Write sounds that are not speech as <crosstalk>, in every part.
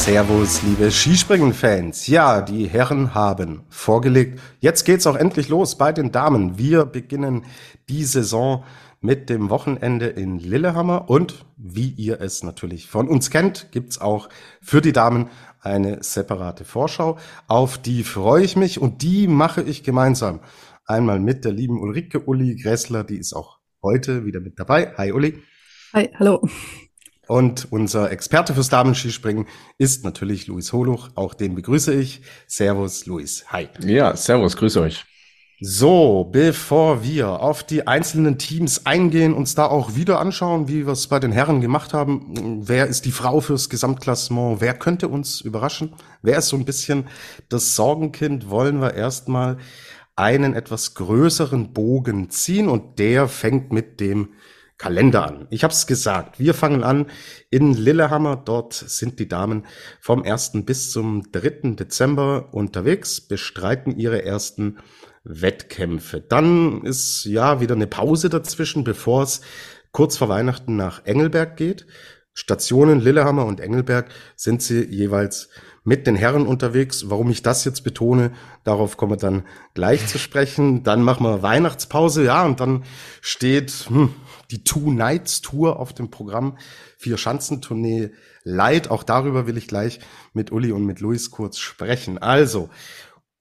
Servus, liebe Skispringen-Fans. Ja, die Herren haben vorgelegt. Jetzt geht's auch endlich los bei den Damen. Wir beginnen die Saison mit dem Wochenende in Lillehammer und wie ihr es natürlich von uns kennt, gibt's auch für die Damen eine separate Vorschau. Auf die freue ich mich und die mache ich gemeinsam. Einmal mit der lieben Ulrike Uli Gressler, die ist auch heute wieder mit dabei. Hi Uli. Hi, hallo. Und unser Experte fürs Damenskispringen ist natürlich Luis Holuch. Auch den begrüße ich. Servus, Luis. Hi. Ja, servus, grüße euch. So, bevor wir auf die einzelnen Teams eingehen, uns da auch wieder anschauen, wie wir es bei den Herren gemacht haben. Wer ist die Frau fürs Gesamtklassement? Wer könnte uns überraschen? Wer ist so ein bisschen das Sorgenkind? Wollen wir erstmal einen etwas größeren Bogen ziehen und der fängt mit dem Kalender an. Ich habe es gesagt, wir fangen an in Lillehammer. Dort sind die Damen vom 1. bis zum 3. Dezember unterwegs, bestreiten ihre ersten Wettkämpfe. Dann ist ja wieder eine Pause dazwischen, bevor es kurz vor Weihnachten nach Engelberg geht. Stationen Lillehammer und Engelberg sind sie jeweils mit den Herren unterwegs. Warum ich das jetzt betone, darauf kommen wir dann gleich zu sprechen. Dann machen wir Weihnachtspause, ja, und dann steht hm, die Two Nights Tour auf dem Programm. Vier Schanzentournee Light. Auch darüber will ich gleich mit Uli und mit Luis kurz sprechen. Also,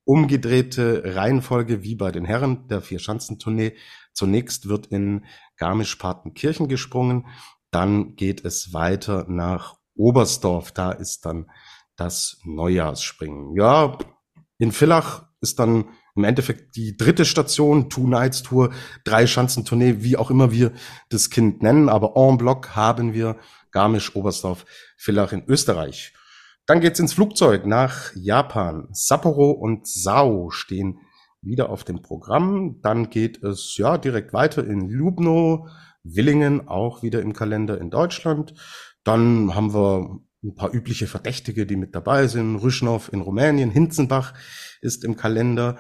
umgedrehte Reihenfolge wie bei den Herren der Vier Schanzentournee. Zunächst wird in Garmisch-Partenkirchen gesprungen. Dann geht es weiter nach Oberstdorf. Da ist dann das Neujahrsspringen. Ja, in Villach ist dann im Endeffekt die dritte Station, Two Nights Tour, drei Schanzentournee, wie auch immer wir das Kind nennen. Aber en bloc haben wir Garmisch, Oberstdorf, Villach in Österreich. Dann geht's ins Flugzeug nach Japan. Sapporo und Sao stehen wieder auf dem Programm. Dann geht es ja direkt weiter in Lubno, Willingen auch wieder im Kalender in Deutschland. Dann haben wir ein paar übliche Verdächtige, die mit dabei sind. Rüschnow in Rumänien, Hinzenbach ist im Kalender.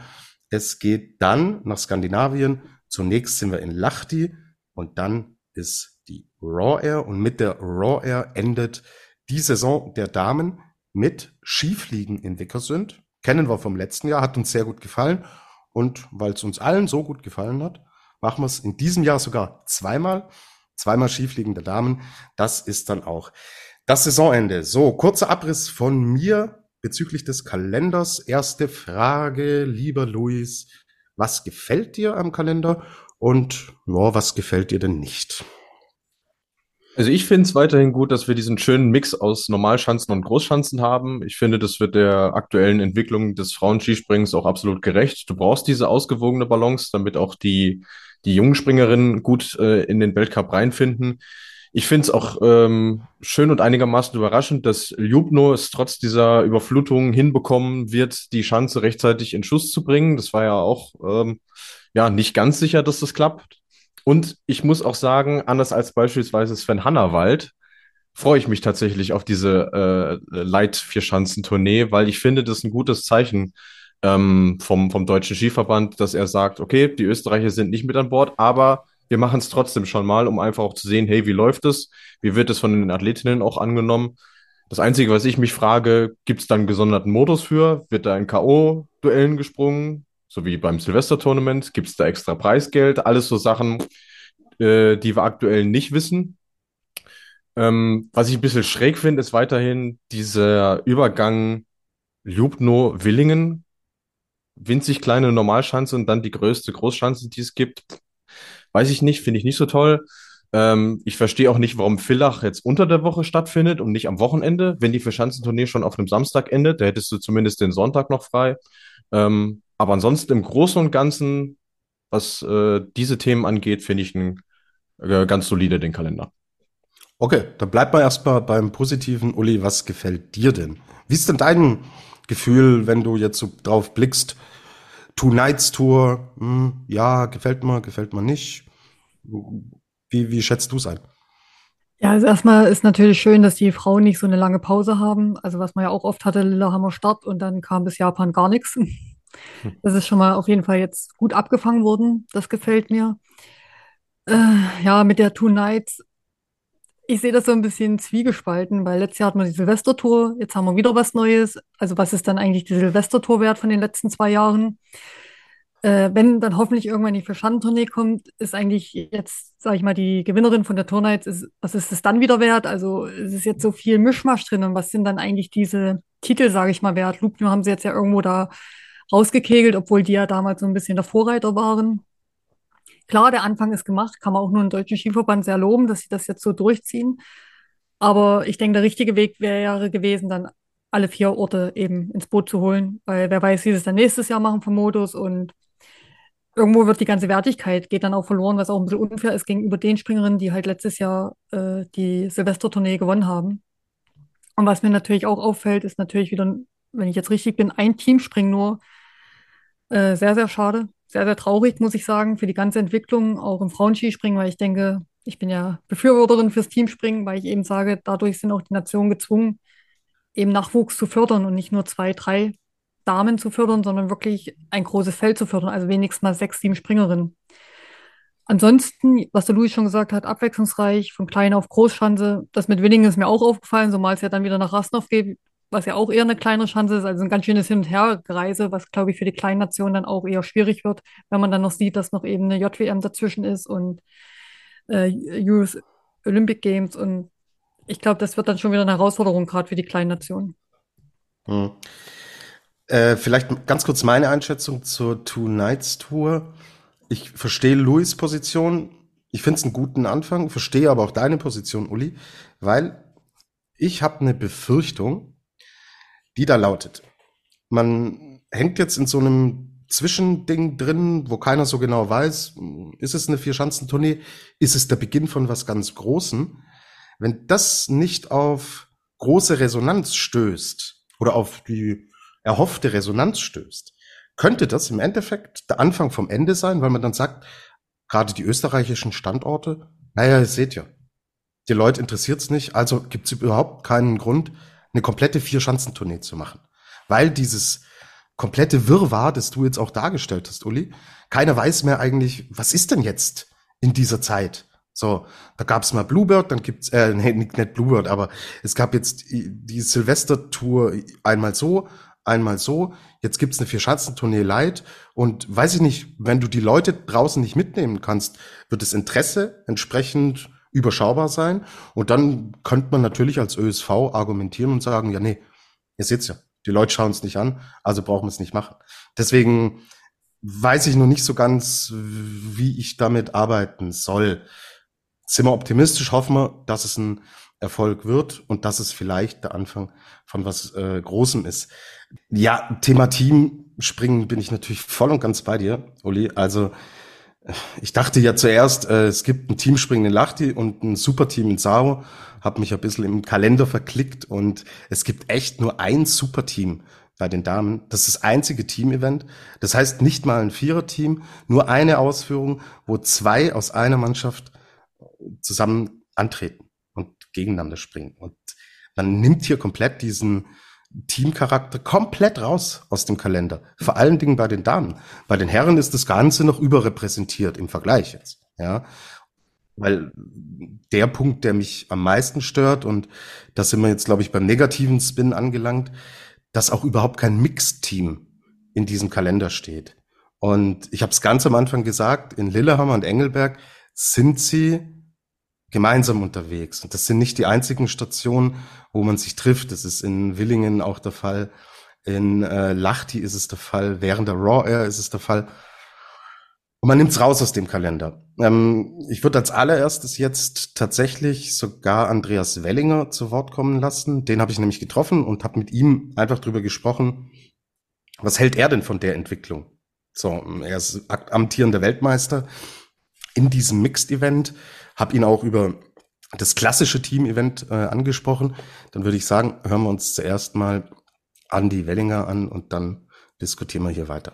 Es geht dann nach Skandinavien. Zunächst sind wir in Lahti und dann ist die Raw Air und mit der Raw Air endet die Saison der Damen mit Skifliegen in Wickersund. Kennen wir vom letzten Jahr, hat uns sehr gut gefallen und weil es uns allen so gut gefallen hat, machen wir es in diesem Jahr sogar zweimal. Zweimal Skifliegen der Damen. Das ist dann auch das Saisonende. So, kurzer Abriss von mir bezüglich des Kalenders. Erste Frage, lieber Luis, was gefällt dir am Kalender und ja, was gefällt dir denn nicht? Also ich finde es weiterhin gut, dass wir diesen schönen Mix aus Normalschanzen und Großschanzen haben. Ich finde, das wird der aktuellen Entwicklung des Frauenskisprings auch absolut gerecht. Du brauchst diese ausgewogene Balance, damit auch die, die jungen Springerinnen gut äh, in den Weltcup reinfinden. Ich finde es auch ähm, schön und einigermaßen überraschend, dass Ljubno es trotz dieser Überflutung hinbekommen wird, die Schanze rechtzeitig in Schuss zu bringen. Das war ja auch ähm, ja nicht ganz sicher, dass das klappt. Und ich muss auch sagen, anders als beispielsweise Sven Hannawald, freue ich mich tatsächlich auf diese äh, Leit-Vierschanzentournee, weil ich finde, das ist ein gutes Zeichen ähm, vom, vom Deutschen Skiverband, dass er sagt, okay, die Österreicher sind nicht mit an Bord, aber wir machen es trotzdem schon mal, um einfach auch zu sehen, hey, wie läuft es? Wie wird es von den Athletinnen auch angenommen? Das Einzige, was ich mich frage, gibt es einen gesonderten Modus für? Wird da ein K.O.-Duellen gesprungen? So wie beim Silvester-Tournament? Gibt es da extra Preisgeld? Alles so Sachen, äh, die wir aktuell nicht wissen. Ähm, was ich ein bisschen schräg finde, ist weiterhin dieser Übergang Lubno-Willingen. Winzig kleine Normalschanze und dann die größte Großschanze, die es gibt. Weiß ich nicht, finde ich nicht so toll. Ähm, ich verstehe auch nicht, warum Villach jetzt unter der Woche stattfindet und nicht am Wochenende. Wenn die Verschanzentournee schon auf einem Samstag endet, da hättest du zumindest den Sonntag noch frei. Ähm, aber ansonsten im Großen und Ganzen, was äh, diese Themen angeht, finde ich ein, äh, ganz solide den Kalender. Okay, dann bleibt mal erstmal beim Positiven. Uli, was gefällt dir denn? Wie ist denn dein Gefühl, wenn du jetzt so drauf blickst, Two Nights Tour, hm, ja, gefällt mir, gefällt mir nicht. Wie, wie schätzt du es ein? Ja, also erstmal ist natürlich schön, dass die Frauen nicht so eine lange Pause haben. Also was man ja auch oft hatte, Lillehammer Start und dann kam bis Japan gar nichts. <laughs> Das ist schon mal auf jeden Fall jetzt gut abgefangen worden. Das gefällt mir. Äh, ja, mit der Two Nights. Ich sehe das so ein bisschen zwiegespalten, weil letztes Jahr hatten wir die Silvestertour, jetzt haben wir wieder was Neues. Also was ist dann eigentlich die Silvestertour wert von den letzten zwei Jahren? Äh, wenn dann hoffentlich irgendwann die Verschandentournee kommt, ist eigentlich jetzt, sage ich mal, die Gewinnerin von der Tour Nights, ist, was ist es dann wieder wert? Also es ist jetzt so viel Mischmasch drin und was sind dann eigentlich diese Titel, sage ich mal, wert? Loopnew haben sie jetzt ja irgendwo da rausgekegelt, obwohl die ja damals so ein bisschen der Vorreiter waren. Klar, der Anfang ist gemacht, kann man auch nur im Deutschen Skiverband sehr loben, dass sie das jetzt so durchziehen. Aber ich denke, der richtige Weg wäre gewesen, dann alle vier Orte eben ins Boot zu holen, weil wer weiß, wie sie es dann nächstes Jahr machen vom Modus und irgendwo wird die ganze Wertigkeit geht dann auch verloren, was auch ein bisschen unfair ist gegenüber den Springerinnen, die halt letztes Jahr äh, die Silvestertournee gewonnen haben. Und was mir natürlich auch auffällt, ist natürlich wieder, wenn ich jetzt richtig bin, ein Teamspring nur. Äh, sehr, sehr schade. Sehr, sehr traurig, muss ich sagen, für die ganze Entwicklung, auch im Frauenskispringen, weil ich denke, ich bin ja Befürworterin fürs Teamspringen, weil ich eben sage, dadurch sind auch die Nationen gezwungen, eben Nachwuchs zu fördern und nicht nur zwei, drei Damen zu fördern, sondern wirklich ein großes Feld zu fördern, also wenigstens mal sechs, sieben Springerinnen. Ansonsten, was der Louis schon gesagt hat, abwechslungsreich, von klein auf Großschanze. Das mit Winningen ist mir auch aufgefallen, zumal es ja dann wieder nach Rasnov geht, was ja auch eher eine kleinere Chance ist, also ein ganz schönes Hin- und Herreise, was, glaube ich, für die kleinen Nationen dann auch eher schwierig wird, wenn man dann noch sieht, dass noch eben eine JWM dazwischen ist und äh, Youth Olympic Games und ich glaube, das wird dann schon wieder eine Herausforderung, gerade für die kleinen Nationen. Hm. Äh, vielleicht ganz kurz meine Einschätzung zur Two Nights Tour. Ich verstehe Louis Position. Ich finde es einen guten Anfang, verstehe aber auch deine Position, Uli, weil ich habe eine Befürchtung, die da lautet. Man hängt jetzt in so einem Zwischending drin, wo keiner so genau weiß, ist es eine Vierschanzentournee, ist es der Beginn von was ganz Großem. Wenn das nicht auf große Resonanz stößt oder auf die erhoffte Resonanz stößt, könnte das im Endeffekt der Anfang vom Ende sein, weil man dann sagt, gerade die österreichischen Standorte, naja, ihr seht ja, die Leute interessiert's nicht, also gibt's überhaupt keinen Grund, eine komplette Vier-Schanzentournee zu machen. Weil dieses komplette Wirrwarr, das du jetzt auch dargestellt hast, Uli, keiner weiß mehr eigentlich, was ist denn jetzt in dieser Zeit? So, da gab's mal Bluebird, dann gibt's, äh, <laughs> nee, nicht Bluebird, aber es gab jetzt die, Silvester-Tour einmal so, einmal so, jetzt gibt's eine Vierschanzentournee Light und weiß ich nicht, wenn du die Leute draußen nicht mitnehmen kannst, wird das Interesse entsprechend überschaubar sein und dann könnte man natürlich als ÖSV argumentieren und sagen, ja nee, ihr seht's ja, die Leute schauen es nicht an, also brauchen wir es nicht machen. Deswegen weiß ich noch nicht so ganz, wie ich damit arbeiten soll. Sind wir optimistisch, hoffen wir, dass es ein Erfolg wird und dass es vielleicht der Anfang von was äh, Großem ist. Ja, Thema Teamspringen bin ich natürlich voll und ganz bei dir, Uli. Also ich dachte ja zuerst, äh, es gibt ein Teamspringen in Lachti und ein Superteam in Sao. Hab mich ein bisschen im Kalender verklickt und es gibt echt nur ein Superteam bei den Damen. Das ist das einzige Team-Event. Das heißt nicht mal ein Viererteam, nur eine Ausführung, wo zwei aus einer Mannschaft zusammen antreten und gegeneinander springen. Und man nimmt hier komplett diesen Teamcharakter komplett raus aus dem Kalender. Vor allen Dingen bei den Damen. Bei den Herren ist das Ganze noch überrepräsentiert im Vergleich jetzt. Ja. Weil der Punkt, der mich am meisten stört, und da sind wir jetzt, glaube ich, beim negativen Spin angelangt, dass auch überhaupt kein Mixteam in diesem Kalender steht. Und ich habe es ganz am Anfang gesagt, in Lillehammer und Engelberg sind sie gemeinsam unterwegs. Und das sind nicht die einzigen Stationen, wo man sich trifft. Das ist in Willingen auch der Fall. In äh, Lachti ist es der Fall. Während der Raw Air ist es der Fall. Und man nimmt's raus aus dem Kalender. Ähm, ich würde als allererstes jetzt tatsächlich sogar Andreas Wellinger zu Wort kommen lassen. Den habe ich nämlich getroffen und habe mit ihm einfach drüber gesprochen. Was hält er denn von der Entwicklung? So, er ist amtierender Weltmeister in diesem Mixed-Event habe ihn auch über das klassische Team-Event äh, angesprochen. Dann würde ich sagen, hören wir uns zuerst mal Andi Wellinger an und dann diskutieren wir hier weiter.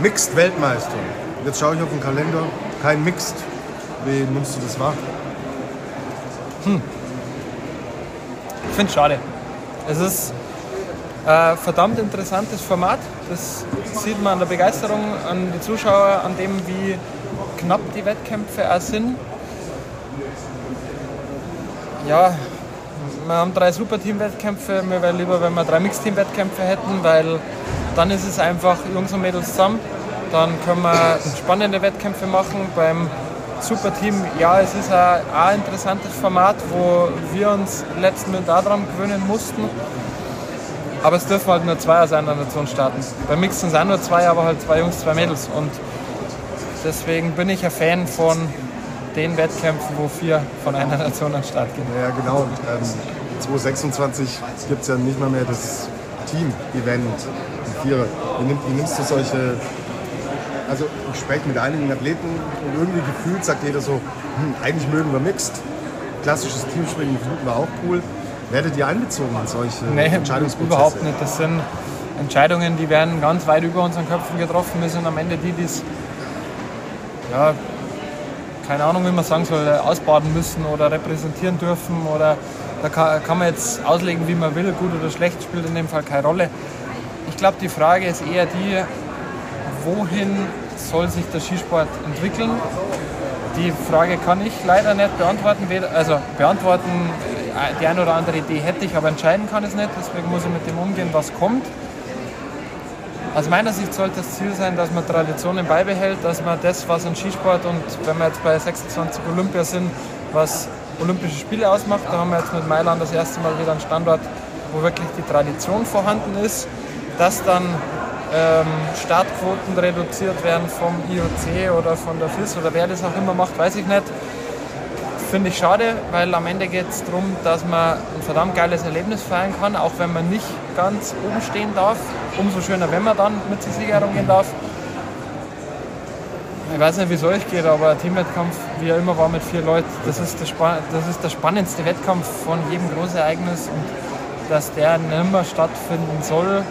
Mixed Weltmeister. Jetzt schaue ich auf den Kalender. Kein Mixed. Wie nimmst du das wahr? Hm. Ich finde es schade. Es ist ein verdammt interessantes Format. Das sieht man an der Begeisterung, an die Zuschauer, an dem, wie knapp die Wettkämpfe auch sind. Ja, wir haben drei Superteam-Wettkämpfe. Mir wäre lieber, wenn wir drei Mixteam-Wettkämpfe hätten, weil dann ist es einfach Jungs und Mädels zusammen. Dann können wir spannende Wettkämpfe machen. Beim Superteam, ja, es ist ein, ein interessantes Format, wo wir uns letzten Moment daran gewöhnen mussten. Aber es dürfen halt nur zwei aus einer Nation starten. Beim Mixen sind nur zwei, aber halt zwei Jungs, zwei Mädels. Und deswegen bin ich ein Fan von den Wettkämpfen, wo vier von einer Nation an den Start gehen. Ja, genau. Ähm, 2026 gibt es ja nicht mal mehr das Team-Event. Wie, wie nimmst du solche also ich spreche mit einigen Athleten und irgendwie gefühlt sagt jeder so, hm, eigentlich mögen wir Mixed. Klassisches Teamspringen finden wir auch cool. Werdet ihr einbezogen in solche nee, Entscheidungsprozesse? überhaupt nicht. Das sind Entscheidungen, die werden ganz weit über unseren Köpfen getroffen. Wir sind am Ende die, die es, ja, keine Ahnung, wie man sagen soll, ausbaden müssen oder repräsentieren dürfen. Oder da kann, kann man jetzt auslegen, wie man will, gut oder schlecht, spielt in dem Fall keine Rolle. Ich glaube, die Frage ist eher die, wohin soll sich der Skisport entwickeln? Die Frage kann ich leider nicht beantworten. Also beantworten, äh, die eine oder andere Idee hätte ich, aber entscheiden kann ich es nicht. Deswegen muss ich mit dem umgehen, was kommt. Aus meiner Sicht sollte das Ziel sein, dass man Traditionen beibehält, dass man das, was ein Skisport und wenn wir jetzt bei 26 Olympia sind, was Olympische Spiele ausmacht, da haben wir jetzt mit Mailand das erste Mal wieder einen Standort, wo wirklich die Tradition vorhanden ist, dass dann ähm, Startquoten reduziert werden vom IOC oder von der FIS oder wer das auch immer macht, weiß ich nicht. Finde ich schade, weil am Ende geht es darum, dass man ein verdammt geiles Erlebnis feiern kann, auch wenn man nicht ganz oben stehen darf. Umso schöner, wenn man dann mit zur Siegerehrung gehen darf. Ich weiß nicht, wie es euch geht, aber ein Teamwettkampf, wie er immer war, mit vier Leuten, das ist, der, das ist der spannendste Wettkampf von jedem Großereignis und dass der nicht mehr stattfinden soll,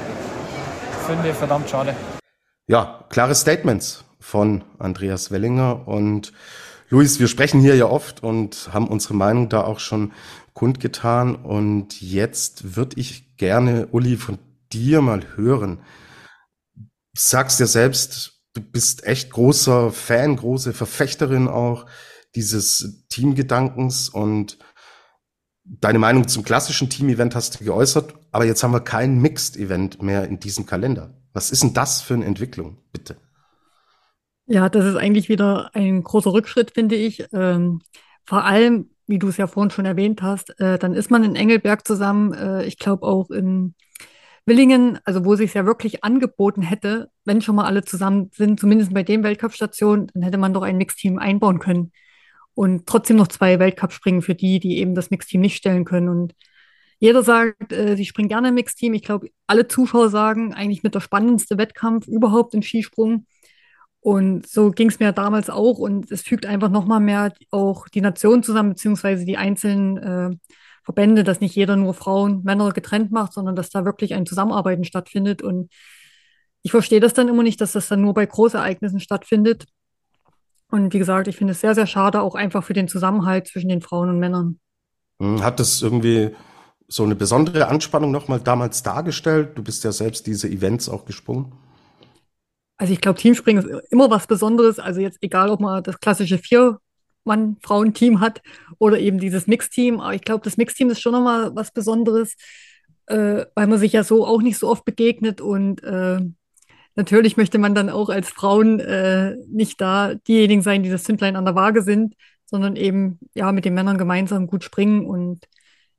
finde ich verdammt schade. Ja, klare Statements von Andreas Wellinger und Luis, wir sprechen hier ja oft und haben unsere Meinung da auch schon kundgetan und jetzt würde ich gerne, Uli, von dir mal hören. Sagst ja selbst, du bist echt großer Fan, große Verfechterin auch dieses Teamgedankens und deine Meinung zum klassischen Team-Event hast du geäußert, aber jetzt haben wir kein Mixed-Event mehr in diesem Kalender. Was ist denn das für eine Entwicklung, bitte? Ja, das ist eigentlich wieder ein großer Rückschritt, finde ich. Ähm, vor allem, wie du es ja vorhin schon erwähnt hast, äh, dann ist man in Engelberg zusammen, äh, ich glaube auch in Willingen, also wo sich ja wirklich angeboten hätte, wenn schon mal alle zusammen sind, zumindest bei den Weltcup-Stationen, dann hätte man doch ein Mixteam einbauen können und trotzdem noch zwei Weltcup-Springen für die, die eben das Mixteam nicht stellen können. Und jeder sagt, äh, sie springen gerne im Mixteam. Ich glaube, alle Zuschauer sagen, eigentlich mit der spannendste Wettkampf überhaupt im Skisprung. Und so ging es mir damals auch. Und es fügt einfach nochmal mehr auch die Nation zusammen, beziehungsweise die einzelnen äh, Verbände, dass nicht jeder nur Frauen, Männer getrennt macht, sondern dass da wirklich ein Zusammenarbeiten stattfindet. Und ich verstehe das dann immer nicht, dass das dann nur bei Großereignissen stattfindet. Und wie gesagt, ich finde es sehr, sehr schade, auch einfach für den Zusammenhalt zwischen den Frauen und Männern. Hm, hat das irgendwie so eine besondere Anspannung nochmal damals dargestellt? Du bist ja selbst diese Events auch gesprungen. Also ich glaube, Teamspringen ist immer was Besonderes. Also jetzt egal, ob man das klassische Vier-Mann-Frauen-Team hat oder eben dieses Mixteam. Aber ich glaube, das Mixteam ist schon nochmal was Besonderes, äh, weil man sich ja so auch nicht so oft begegnet und äh, natürlich möchte man dann auch als Frauen äh, nicht da diejenigen sein, die das Zündlein an der Waage sind, sondern eben ja mit den Männern gemeinsam gut springen. Und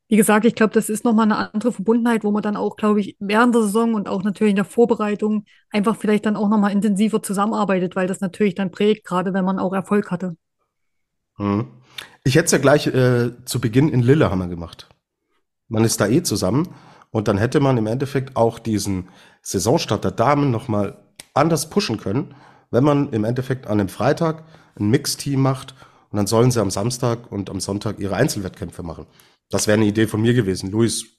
wie gesagt, ich glaube, das ist nochmal eine andere Verbundenheit, wo man dann auch, glaube ich, während der Saison und auch natürlich in der Vorbereitung einfach vielleicht dann auch nochmal intensiver zusammenarbeitet, weil das natürlich dann prägt, gerade wenn man auch Erfolg hatte. Hm. Ich hätte es ja gleich äh, zu Beginn in Lillehammer gemacht. Man ist da eh zusammen. Und dann hätte man im Endeffekt auch diesen Saisonstart der Damen nochmal anders pushen können, wenn man im Endeffekt an einem Freitag ein Mixteam macht und dann sollen sie am Samstag und am Sonntag ihre Einzelwettkämpfe machen. Das wäre eine Idee von mir gewesen. Luis,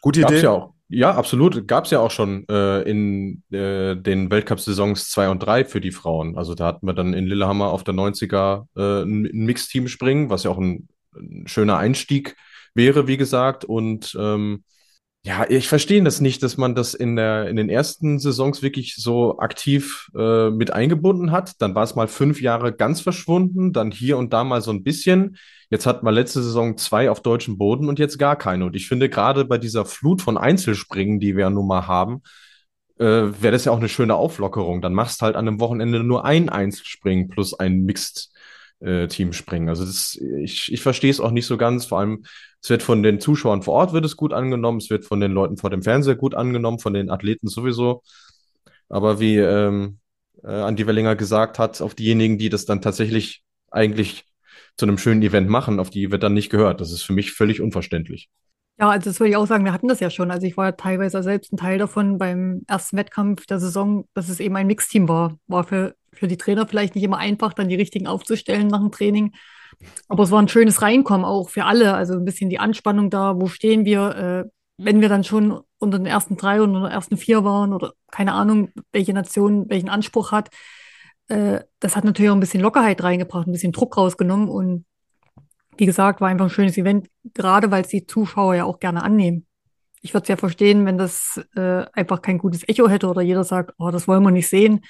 gute Idee. Ja auch. Ja, absolut. Gab es ja auch schon äh, in äh, den Weltcup-Saisons 2 und 3 für die Frauen. Also da hatten wir dann in Lillehammer auf der 90er äh, ein, ein Mixteam springen, was ja auch ein, ein, schöner Einstieg wäre, wie gesagt. Und ähm, ja, ich verstehe das nicht, dass man das in, der, in den ersten Saisons wirklich so aktiv äh, mit eingebunden hat. Dann war es mal fünf Jahre ganz verschwunden, dann hier und da mal so ein bisschen. Jetzt hat man letzte Saison zwei auf deutschem Boden und jetzt gar keine. Und ich finde, gerade bei dieser Flut von Einzelspringen, die wir ja nun mal haben, äh, wäre das ja auch eine schöne Auflockerung. Dann machst halt an einem Wochenende nur ein Einzelspringen plus ein Mixed äh, Team springen. Also das, ich, ich verstehe es auch nicht so ganz. Vor allem, es wird von den Zuschauern vor Ort wird es gut angenommen, es wird von den Leuten vor dem Fernseher gut angenommen, von den Athleten sowieso. Aber wie ähm, äh, Andi Wellinger gesagt hat, auf diejenigen, die das dann tatsächlich eigentlich zu einem schönen Event machen, auf die wird dann nicht gehört. Das ist für mich völlig unverständlich. Ja, also das würde ich auch sagen, wir hatten das ja schon. Also ich war teilweise selbst ein Teil davon beim ersten Wettkampf der Saison, dass es eben ein Mixteam war. War für, für die Trainer vielleicht nicht immer einfach, dann die richtigen aufzustellen nach dem Training. Aber es war ein schönes Reinkommen auch für alle. Also ein bisschen die Anspannung da, wo stehen wir, äh, wenn wir dann schon unter den ersten drei und unter den ersten vier waren oder keine Ahnung, welche Nation welchen Anspruch hat. Äh, das hat natürlich auch ein bisschen Lockerheit reingebracht, ein bisschen Druck rausgenommen und wie gesagt, war einfach ein schönes Event, gerade weil es die Zuschauer ja auch gerne annehmen. Ich würde es ja verstehen, wenn das äh, einfach kein gutes Echo hätte oder jeder sagt, oh, das wollen wir nicht sehen,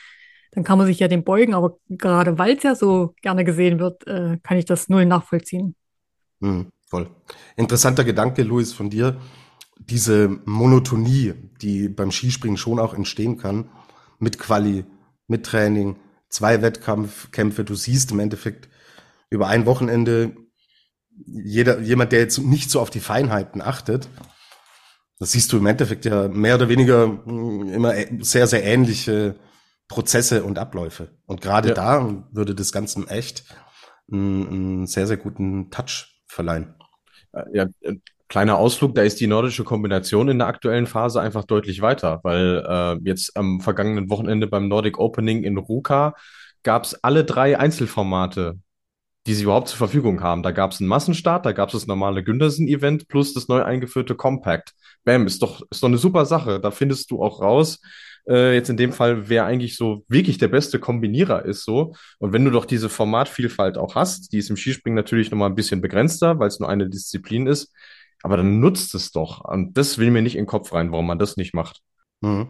dann kann man sich ja dem beugen. Aber gerade weil es ja so gerne gesehen wird, äh, kann ich das null nachvollziehen. Hm, voll. Interessanter Gedanke, Luis, von dir. Diese Monotonie, die beim Skispringen schon auch entstehen kann, mit Quali, mit Training, zwei Wettkämpfe, du siehst im Endeffekt über ein Wochenende jeder, jemand, der jetzt nicht so auf die Feinheiten achtet, das siehst du im Endeffekt ja mehr oder weniger hm, immer sehr, sehr ähnliche Prozesse und Abläufe. Und gerade ja. da würde das Ganze echt einen, einen, sehr, sehr guten Touch verleihen. Äh, ja, äh, kleiner Ausflug, da ist die nordische Kombination in der aktuellen Phase einfach deutlich weiter, weil äh, jetzt am vergangenen Wochenende beim Nordic Opening in Ruka gab es alle drei Einzelformate die sie überhaupt zur Verfügung haben. Da gab es einen Massenstart, da gab es das normale Gündersen-Event plus das neu eingeführte Compact. Bam, ist doch, ist doch eine super Sache. Da findest du auch raus, äh, jetzt in dem Fall, wer eigentlich so wirklich der beste Kombinierer ist so. Und wenn du doch diese Formatvielfalt auch hast, die ist im Skispringen natürlich nochmal ein bisschen begrenzter, weil es nur eine Disziplin ist, aber dann nutzt es doch. Und das will mir nicht in den Kopf rein, warum man das nicht macht. Mhm.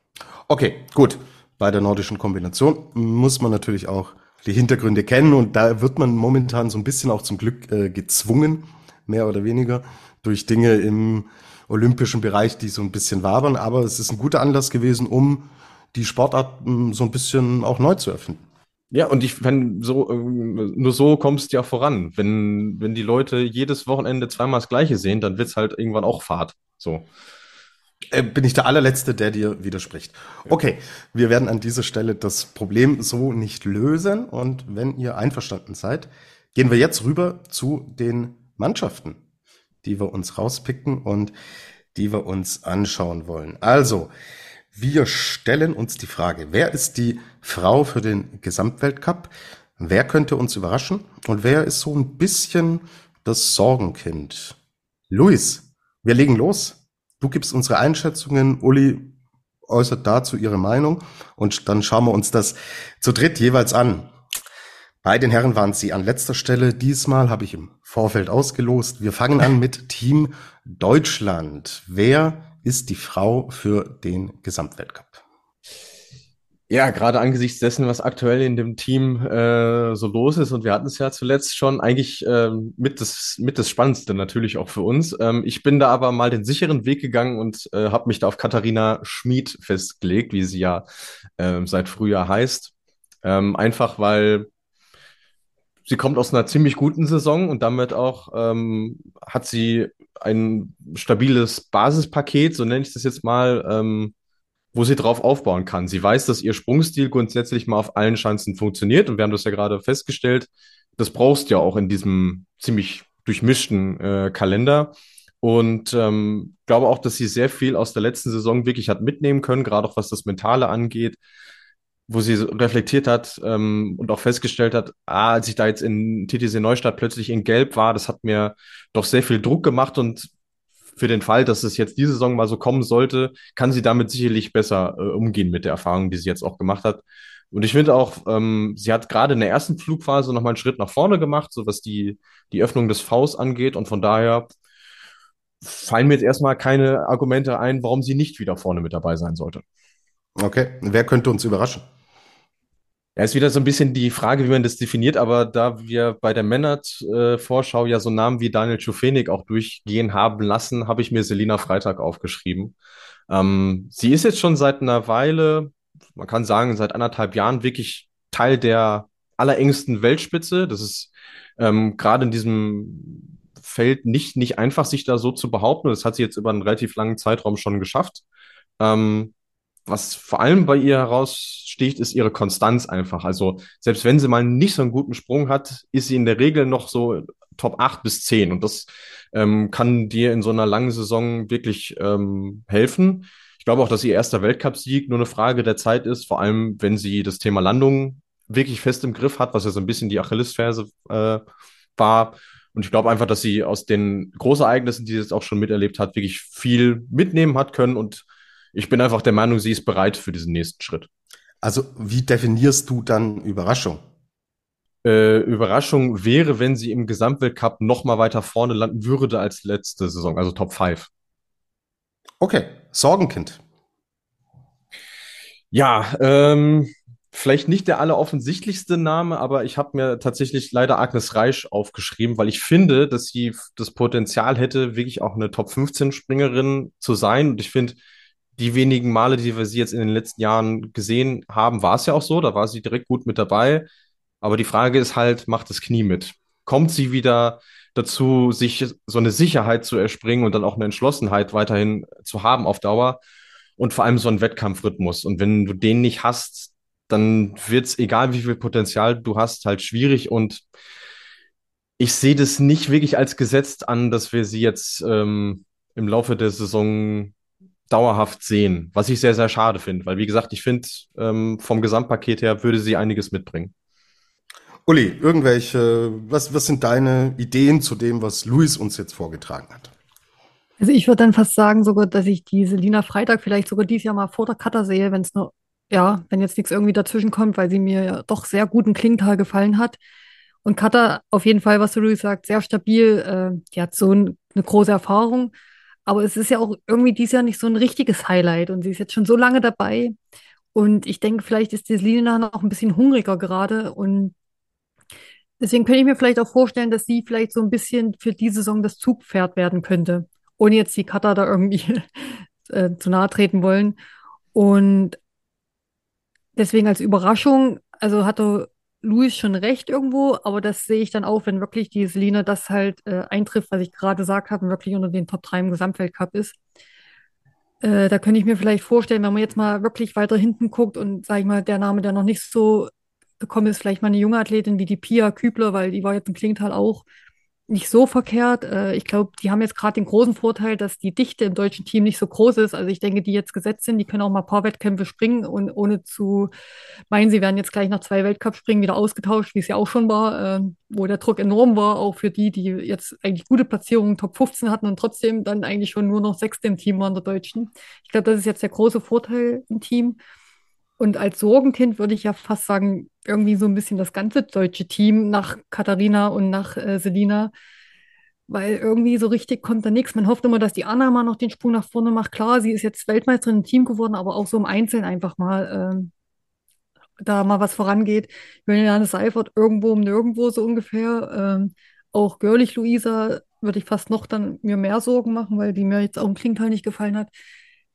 Okay, gut. Bei der nordischen Kombination muss man natürlich auch die Hintergründe kennen und da wird man momentan so ein bisschen auch zum Glück äh, gezwungen, mehr oder weniger, durch Dinge im olympischen Bereich, die so ein bisschen wabern. Aber es ist ein guter Anlass gewesen, um die Sportart so ein bisschen auch neu zu erfinden. Ja, und ich, wenn so, äh, nur so kommst du ja voran. Wenn, wenn die Leute jedes Wochenende zweimal das Gleiche sehen, dann wird's halt irgendwann auch Fahrt. So. Äh, bin ich der allerletzte, der dir widerspricht. Okay, wir werden an dieser Stelle das Problem so nicht lösen. Und wenn ihr einverstanden seid, gehen wir jetzt rüber zu den Mannschaften, die wir uns rauspicken und die wir uns anschauen wollen. Also, wir stellen uns die Frage, wer ist die Frau für den Gesamtweltcup? Wer könnte uns überraschen? Und wer ist so ein bisschen das Sorgenkind? Luis, wir legen los. Du gibst unsere Einschätzungen, Uli äußert dazu ihre Meinung und dann schauen wir uns das zu dritt jeweils an. Bei den Herren waren sie an letzter Stelle. Diesmal habe ich im Vorfeld ausgelost. Wir fangen an mit Team Deutschland. Wer ist die Frau für den Gesamtweltcup? Ja, gerade angesichts dessen, was aktuell in dem Team äh, so los ist, und wir hatten es ja zuletzt schon, eigentlich äh, mit, das, mit das Spannendste natürlich auch für uns. Ähm, ich bin da aber mal den sicheren Weg gegangen und äh, habe mich da auf Katharina Schmid festgelegt, wie sie ja äh, seit Frühjahr heißt. Ähm, einfach weil sie kommt aus einer ziemlich guten Saison und damit auch ähm, hat sie ein stabiles Basispaket, so nenne ich das jetzt mal. Ähm, wo sie drauf aufbauen kann. Sie weiß, dass ihr Sprungstil grundsätzlich mal auf allen Schanzen funktioniert und wir haben das ja gerade festgestellt. Das brauchst du ja auch in diesem ziemlich durchmischten äh, Kalender. Und ähm, glaube auch, dass sie sehr viel aus der letzten Saison wirklich hat mitnehmen können, gerade auch was das Mentale angeht, wo sie reflektiert hat ähm, und auch festgestellt hat, ah, als ich da jetzt in TTC Neustadt plötzlich in Gelb war, das hat mir doch sehr viel Druck gemacht und für den Fall, dass es jetzt diese Saison mal so kommen sollte, kann sie damit sicherlich besser äh, umgehen mit der Erfahrung, die sie jetzt auch gemacht hat. Und ich finde auch, ähm, sie hat gerade in der ersten Flugphase nochmal einen Schritt nach vorne gemacht, so was die, die Öffnung des Vs angeht. Und von daher fallen mir jetzt erstmal keine Argumente ein, warum sie nicht wieder vorne mit dabei sein sollte. Okay, wer könnte uns überraschen? Ja, ist wieder so ein bisschen die Frage, wie man das definiert, aber da wir bei der Männer-Vorschau ja so Namen wie Daniel Schufenig auch durchgehen haben lassen, habe ich mir Selina Freitag aufgeschrieben. Ähm, sie ist jetzt schon seit einer Weile, man kann sagen, seit anderthalb Jahren wirklich Teil der allerengsten Weltspitze. Das ist ähm, gerade in diesem Feld nicht, nicht einfach, sich da so zu behaupten. Das hat sie jetzt über einen relativ langen Zeitraum schon geschafft. Ähm, was vor allem bei ihr heraussticht, ist ihre Konstanz einfach. Also selbst wenn sie mal nicht so einen guten Sprung hat, ist sie in der Regel noch so Top 8 bis 10. Und das ähm, kann dir in so einer langen Saison wirklich ähm, helfen. Ich glaube auch, dass ihr erster Weltcupsieg nur eine Frage der Zeit ist, vor allem wenn sie das Thema Landung wirklich fest im Griff hat, was ja so ein bisschen die Achillesferse äh, war. Und ich glaube einfach, dass sie aus den Großereignissen, die sie jetzt auch schon miterlebt hat, wirklich viel mitnehmen hat können und ich bin einfach der Meinung, sie ist bereit für diesen nächsten Schritt. Also wie definierst du dann Überraschung? Äh, Überraschung wäre, wenn sie im Gesamtweltcup noch mal weiter vorne landen würde als letzte Saison, also Top 5. Okay, Sorgenkind. Ja, ähm, vielleicht nicht der alleroffensichtlichste Name, aber ich habe mir tatsächlich leider Agnes Reisch aufgeschrieben, weil ich finde, dass sie das Potenzial hätte, wirklich auch eine Top 15 Springerin zu sein. Und ich finde, die wenigen Male, die wir sie jetzt in den letzten Jahren gesehen haben, war es ja auch so. Da war sie direkt gut mit dabei. Aber die Frage ist halt, macht das Knie mit? Kommt sie wieder dazu, sich so eine Sicherheit zu erspringen und dann auch eine Entschlossenheit weiterhin zu haben auf Dauer? Und vor allem so einen Wettkampfrhythmus. Und wenn du den nicht hast, dann wird es, egal wie viel Potenzial du hast, halt schwierig. Und ich sehe das nicht wirklich als gesetzt an, dass wir sie jetzt ähm, im Laufe der Saison dauerhaft sehen, was ich sehr, sehr schade finde, weil wie gesagt, ich finde, ähm, vom Gesamtpaket her würde sie einiges mitbringen. Uli, irgendwelche, was, was sind deine Ideen zu dem, was Luis uns jetzt vorgetragen hat? Also ich würde dann fast sagen sogar, dass ich diese Lina Freitag vielleicht sogar dieses Jahr mal vor der Cutter sehe, wenn es nur, ja, wenn jetzt nichts irgendwie dazwischen kommt, weil sie mir ja doch sehr gut in Klingenthal gefallen hat. Und Cutter auf jeden Fall, was du Luis sagt, sehr stabil. Äh, die hat so ein, eine große Erfahrung. Aber es ist ja auch irgendwie dieses Jahr nicht so ein richtiges Highlight und sie ist jetzt schon so lange dabei. Und ich denke, vielleicht ist die Lina noch ein bisschen hungriger gerade und deswegen könnte ich mir vielleicht auch vorstellen, dass sie vielleicht so ein bisschen für die Saison das Zugpferd werden könnte, ohne jetzt die Cutter da irgendwie <laughs> äh, zu nahe treten wollen. Und deswegen als Überraschung, also hatte Louis schon recht irgendwo, aber das sehe ich dann auch, wenn wirklich die Selina das halt äh, eintrifft, was ich gerade gesagt habe, und wirklich unter den Top 3 im Gesamtweltcup ist. Äh, da könnte ich mir vielleicht vorstellen, wenn man jetzt mal wirklich weiter hinten guckt und, sag ich mal, der Name, der noch nicht so gekommen ist, vielleicht mal eine junge Athletin wie die Pia Kübler, weil die war jetzt in Klingenthal auch nicht so verkehrt. Äh, ich glaube, die haben jetzt gerade den großen Vorteil, dass die Dichte im deutschen Team nicht so groß ist. Also ich denke, die jetzt gesetzt sind, die können auch mal ein paar Wettkämpfe springen und ohne zu meinen, sie werden jetzt gleich nach zwei Weltcup-Springen wieder ausgetauscht, wie es ja auch schon war, äh, wo der Druck enorm war, auch für die, die jetzt eigentlich gute Platzierungen Top 15 hatten und trotzdem dann eigentlich schon nur noch Sechste im Team waren der Deutschen. Ich glaube, das ist jetzt der große Vorteil im Team. Und als Sorgenkind würde ich ja fast sagen, irgendwie so ein bisschen das ganze deutsche Team nach Katharina und nach äh, Selina, weil irgendwie so richtig kommt da nichts. Man hofft immer, dass die Anna mal noch den Sprung nach vorne macht. Klar, sie ist jetzt Weltmeisterin im Team geworden, aber auch so im Einzelnen einfach mal ähm, da mal was vorangeht. Juliane Seifert irgendwo um nirgendwo so ungefähr. Ähm, auch Görlich Luisa würde ich fast noch dann mir mehr Sorgen machen, weil die mir jetzt auch im Klingteil nicht gefallen hat.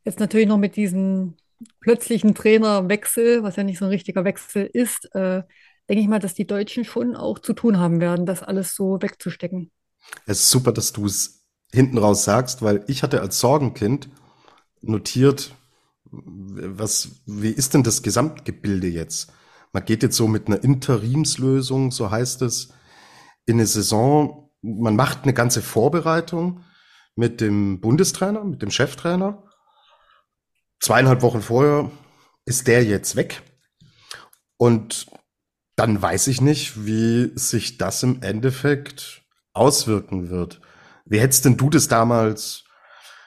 Jetzt natürlich noch mit diesen plötzlichen Trainerwechsel, was ja nicht so ein richtiger Wechsel ist, äh, denke ich mal, dass die Deutschen schon auch zu tun haben werden, das alles so wegzustecken. Es ist super, dass du es hinten raus sagst, weil ich hatte als Sorgenkind notiert, was, wie ist denn das Gesamtgebilde jetzt? Man geht jetzt so mit einer Interimslösung, so heißt es, in eine Saison, man macht eine ganze Vorbereitung mit dem Bundestrainer, mit dem Cheftrainer zweieinhalb Wochen vorher ist der jetzt weg. Und dann weiß ich nicht, wie sich das im Endeffekt auswirken wird. Wie hättest denn du das damals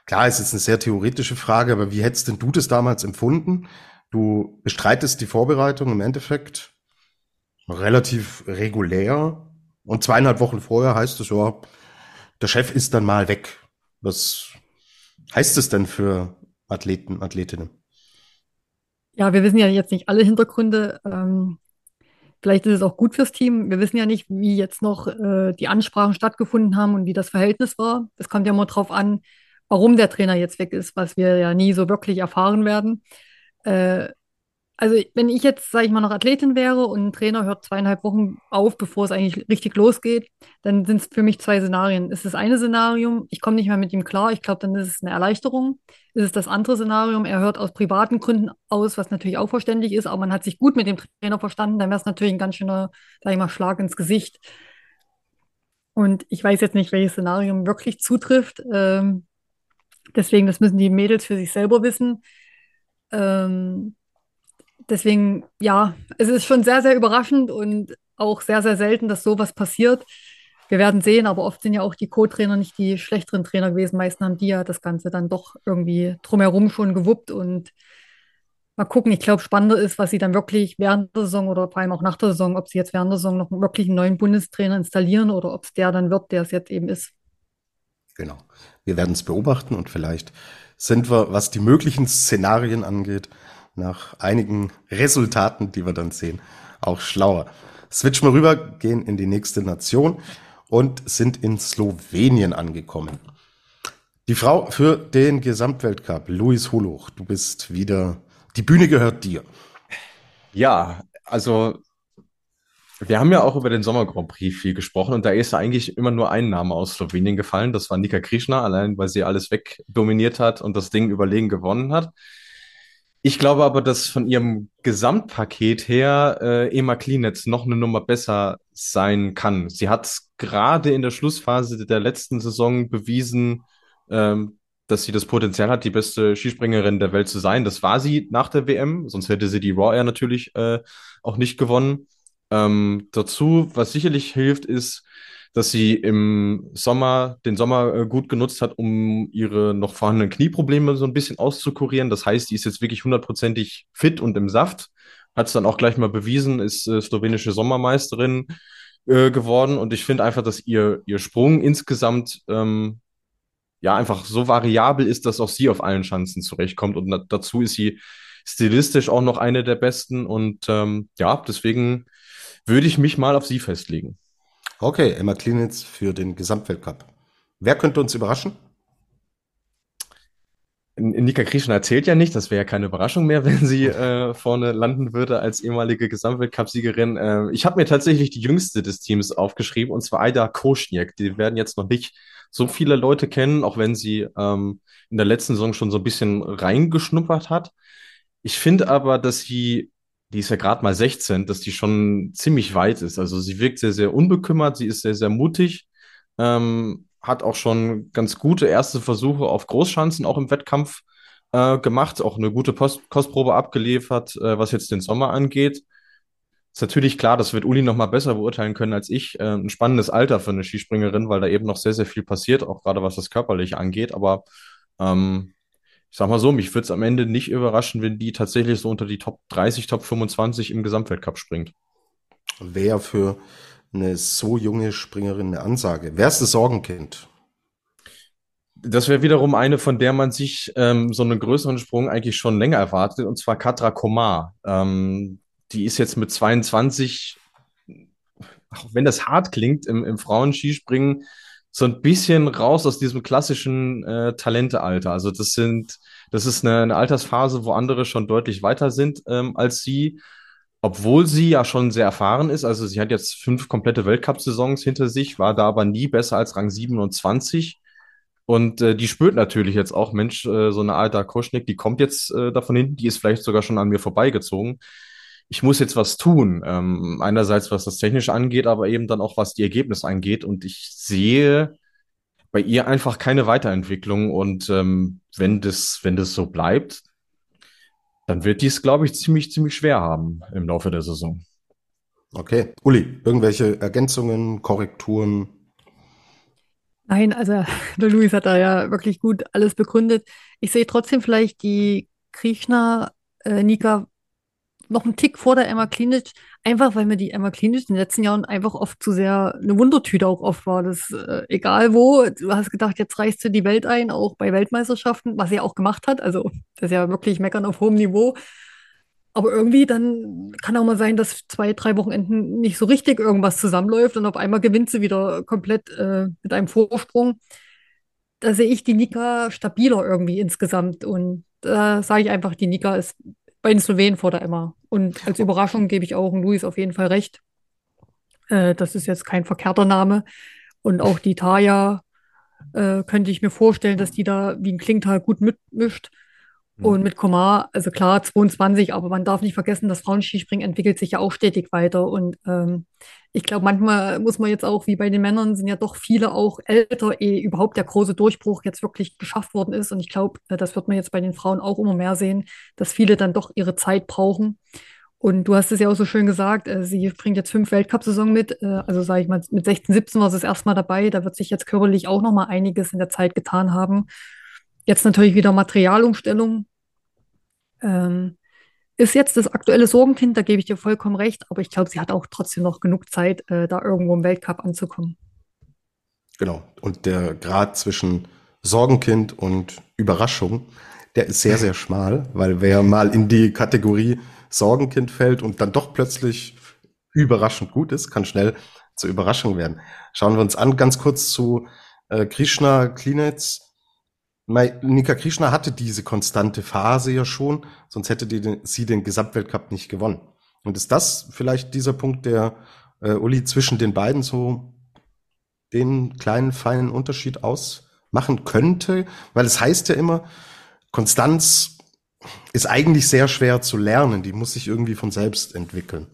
klar, ist eine sehr theoretische Frage, aber wie hättest denn du das damals empfunden? Du bestreitest die Vorbereitung im Endeffekt relativ regulär und zweieinhalb Wochen vorher heißt es ja, der Chef ist dann mal weg. Was heißt es denn für Athleten, Athletinnen? Ja, wir wissen ja jetzt nicht alle Hintergründe. Ähm, vielleicht ist es auch gut fürs Team. Wir wissen ja nicht, wie jetzt noch äh, die Ansprachen stattgefunden haben und wie das Verhältnis war. Es kommt ja immer drauf an, warum der Trainer jetzt weg ist, was wir ja nie so wirklich erfahren werden. Äh, also wenn ich jetzt, sage ich mal, noch Athletin wäre und ein Trainer hört zweieinhalb Wochen auf, bevor es eigentlich richtig losgeht, dann sind es für mich zwei Szenarien. Ist das eine Szenario, ich komme nicht mehr mit ihm klar, ich glaube, dann ist es eine Erleichterung. Ist es das andere Szenario, er hört aus privaten Gründen aus, was natürlich auch verständlich ist, aber man hat sich gut mit dem Trainer verstanden, dann wäre es natürlich ein ganz schöner, sage ich mal, Schlag ins Gesicht. Und ich weiß jetzt nicht, welches Szenario wirklich zutrifft. Ähm, deswegen, das müssen die Mädels für sich selber wissen. Ähm, deswegen, ja, es ist schon sehr, sehr überraschend und auch sehr, sehr selten, dass sowas passiert. Wir werden sehen, aber oft sind ja auch die Co-Trainer nicht die schlechteren Trainer gewesen. Meistens haben die ja das Ganze dann doch irgendwie drumherum schon gewuppt und mal gucken. Ich glaube, spannender ist, was sie dann wirklich während der Saison oder vor allem auch nach der Saison, ob sie jetzt während der Saison noch wirklich einen neuen Bundestrainer installieren oder ob es der dann wird, der es jetzt eben ist. Genau. Wir werden es beobachten und vielleicht sind wir, was die möglichen Szenarien angeht, nach einigen Resultaten, die wir dann sehen, auch schlauer. Switchen wir rüber, gehen in die nächste Nation und sind in Slowenien angekommen. Die Frau für den Gesamtweltcup, Luis Holuch, du bist wieder, die Bühne gehört dir. Ja, also wir haben ja auch über den Sommer Grand Prix viel gesprochen und da ist eigentlich immer nur ein Name aus Slowenien gefallen. Das war Nika Krishna, allein weil sie alles wegdominiert hat und das Ding überlegen gewonnen hat. Ich glaube aber, dass von ihrem Gesamtpaket her äh, Ema Klinetz noch eine Nummer besser sein kann. Sie hat gerade in der Schlussphase der letzten Saison bewiesen, ähm, dass sie das Potenzial hat, die beste Skispringerin der Welt zu sein. Das war sie nach der WM, sonst hätte sie die Raw Air natürlich äh, auch nicht gewonnen. Ähm, dazu, was sicherlich hilft, ist, dass sie im Sommer, den Sommer äh, gut genutzt hat, um ihre noch vorhandenen Knieprobleme so ein bisschen auszukurieren. Das heißt, die ist jetzt wirklich hundertprozentig fit und im Saft. Hat es dann auch gleich mal bewiesen, ist äh, slowenische Sommermeisterin äh, geworden. Und ich finde einfach, dass ihr, ihr Sprung insgesamt ähm, ja einfach so variabel ist, dass auch sie auf allen Chancen zurechtkommt. Und dazu ist sie stilistisch auch noch eine der besten. Und ähm, ja, deswegen würde ich mich mal auf sie festlegen. Okay, Emma Klinitz für den Gesamtweltcup. Wer könnte uns überraschen? Nika Krishna erzählt ja nicht, das wäre ja keine Überraschung mehr, <laughs> wenn sie äh, vorne landen würde als ehemalige Gesamtweltcup-Siegerin. Äh, ich habe mir tatsächlich die jüngste des Teams aufgeschrieben, und zwar Aida Koschniak. Die werden jetzt noch nicht so viele Leute kennen, auch wenn sie ähm, in der letzten Saison schon so ein bisschen reingeschnuppert hat. Ich finde aber, dass sie die ist ja gerade mal 16, dass die schon ziemlich weit ist. Also sie wirkt sehr, sehr unbekümmert, sie ist sehr, sehr mutig, ähm, hat auch schon ganz gute erste Versuche auf Großschanzen auch im Wettkampf äh, gemacht, auch eine gute Post Kostprobe abgeliefert, äh, was jetzt den Sommer angeht. Ist natürlich klar, das wird Uli noch mal besser beurteilen können als ich. Äh, ein spannendes Alter für eine Skispringerin, weil da eben noch sehr, sehr viel passiert, auch gerade was das körperliche angeht. Aber ähm, ich sag mal so, mich würde es am Ende nicht überraschen, wenn die tatsächlich so unter die Top 30, Top 25 im Gesamtweltcup springt. Wer für eine so junge Springerin eine Ansage? Wer ist das Sorgenkind? Das wäre wiederum eine, von der man sich ähm, so einen größeren Sprung eigentlich schon länger erwartet, und zwar Katra Komar. Ähm, die ist jetzt mit 22, auch wenn das hart klingt, im, im Frauenskispringen so ein bisschen raus aus diesem klassischen äh, Talentealter. Also das sind, das ist eine, eine Altersphase, wo andere schon deutlich weiter sind ähm, als sie, obwohl sie ja schon sehr erfahren ist. Also sie hat jetzt fünf komplette Weltcup-Saisons hinter sich, war da aber nie besser als Rang 27. Und äh, die spürt natürlich jetzt auch, Mensch, äh, so eine Alta Koschnik, die kommt jetzt äh, davon hinten, die ist vielleicht sogar schon an mir vorbeigezogen ich muss jetzt was tun. Ähm, einerseits, was das Technische angeht, aber eben dann auch, was die Ergebnisse angeht. Und ich sehe bei ihr einfach keine Weiterentwicklung. Und ähm, wenn das, wenn das so bleibt, dann wird dies, glaube ich, ziemlich, ziemlich schwer haben im Laufe der Saison. Okay. Uli, irgendwelche Ergänzungen, Korrekturen? Nein, also <laughs> der Luis hat da ja wirklich gut alles begründet. Ich sehe trotzdem vielleicht die Krishna, äh, Nika noch einen Tick vor der Emma Klinic, einfach weil mir die Emma Klinic in den letzten Jahren einfach oft zu sehr eine Wundertüte auch oft war. Das, äh, egal wo, du hast gedacht, jetzt reißt du die Welt ein, auch bei Weltmeisterschaften, was sie auch gemacht hat. Also das ist ja wirklich Meckern auf hohem Niveau. Aber irgendwie dann kann auch mal sein, dass zwei, drei Wochenenden nicht so richtig irgendwas zusammenläuft und auf einmal gewinnt sie wieder komplett äh, mit einem Vorsprung. Da sehe ich die Nika stabiler irgendwie insgesamt. Und da sage ich einfach, die Nika ist bei den Slowenen vor der Emma. Und als Überraschung gebe ich auch Luis auf jeden Fall recht. Äh, das ist jetzt kein verkehrter Name. Und auch die Taya äh, könnte ich mir vorstellen, dass die da wie ein Klingtal gut mitmischt. Und mit Komar, also klar, 22, aber man darf nicht vergessen, das Frauenskispringen entwickelt sich ja auch stetig weiter. Und ähm, ich glaube, manchmal muss man jetzt auch, wie bei den Männern, sind ja doch viele auch älter, ehe überhaupt der große Durchbruch jetzt wirklich geschafft worden ist. Und ich glaube, äh, das wird man jetzt bei den Frauen auch immer mehr sehen, dass viele dann doch ihre Zeit brauchen. Und du hast es ja auch so schön gesagt, äh, sie bringt jetzt fünf Weltcup-Saison mit. Äh, also sage ich mal, mit 16, 17 war sie das erste Mal dabei. Da wird sich jetzt körperlich auch noch mal einiges in der Zeit getan haben. Jetzt natürlich wieder Materialumstellung. Ähm, ist jetzt das aktuelle Sorgenkind, da gebe ich dir vollkommen recht, aber ich glaube, sie hat auch trotzdem noch genug Zeit, äh, da irgendwo im Weltcup anzukommen. Genau. Und der Grad zwischen Sorgenkind und Überraschung, der ist sehr, sehr schmal, weil wer mal in die Kategorie Sorgenkind fällt und dann doch plötzlich überraschend gut ist, kann schnell zur Überraschung werden. Schauen wir uns an, ganz kurz zu äh, Krishna Klinetz Nika Krishna hatte diese konstante Phase ja schon, sonst hätte die, sie den Gesamtweltcup nicht gewonnen. Und ist das vielleicht dieser Punkt, der äh, Uli zwischen den beiden so den kleinen, feinen Unterschied ausmachen könnte? Weil es heißt ja immer, Konstanz ist eigentlich sehr schwer zu lernen, die muss sich irgendwie von selbst entwickeln.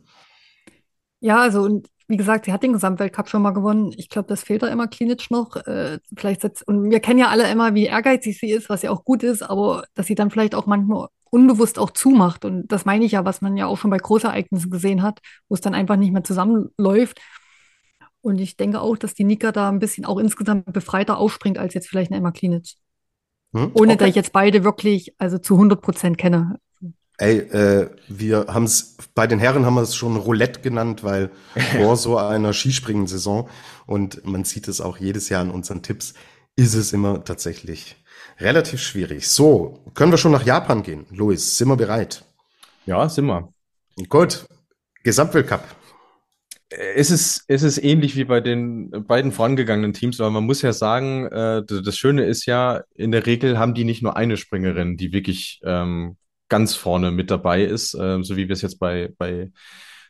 Ja, also und wie gesagt, sie hat den Gesamtweltcup schon mal gewonnen. Ich glaube, das fehlt da immer klinisch noch. Äh, vielleicht setzt, und wir kennen ja alle immer, wie ehrgeizig sie ist, was ja auch gut ist, aber dass sie dann vielleicht auch manchmal unbewusst auch zumacht. Und das meine ich ja, was man ja auch schon bei Großereignissen gesehen hat, wo es dann einfach nicht mehr zusammenläuft. Und ich denke auch, dass die Nika da ein bisschen auch insgesamt befreiter aufspringt als jetzt vielleicht eine Emma Klinic. Hm? Ohne okay. dass ich jetzt beide wirklich, also zu 100 Prozent kenne. Ey, äh, wir haben es bei den Herren haben wir es schon Roulette genannt, weil <laughs> vor so einer Skispringen-Saison und man sieht es auch jedes Jahr in unseren Tipps, ist es immer tatsächlich relativ schwierig. So, können wir schon nach Japan gehen? Luis, sind wir bereit? Ja, sind wir. Gut, Gesamtweltcup. Es ist, es ist ähnlich wie bei den beiden vorangegangenen Teams, aber man muss ja sagen, äh, das Schöne ist ja, in der Regel haben die nicht nur eine Springerin, die wirklich ähm, ganz vorne mit dabei ist, äh, so wie wir es jetzt bei, bei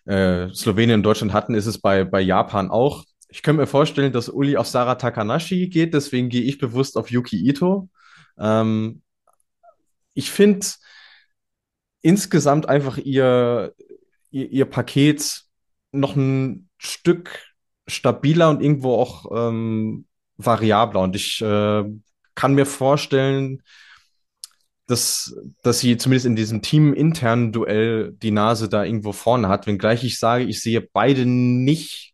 äh, Slowenien und Deutschland hatten, ist es bei, bei Japan auch. Ich könnte mir vorstellen, dass Uli auf Sarah Takanashi geht, deswegen gehe ich bewusst auf Yuki Ito. Ähm, ich finde insgesamt einfach ihr, ihr, ihr, Paket noch ein Stück stabiler und irgendwo auch ähm, variabler. Und ich äh, kann mir vorstellen, dass, dass sie zumindest in diesem teaminternen Duell die Nase da irgendwo vorne hat, wenngleich ich sage, ich sehe beide nicht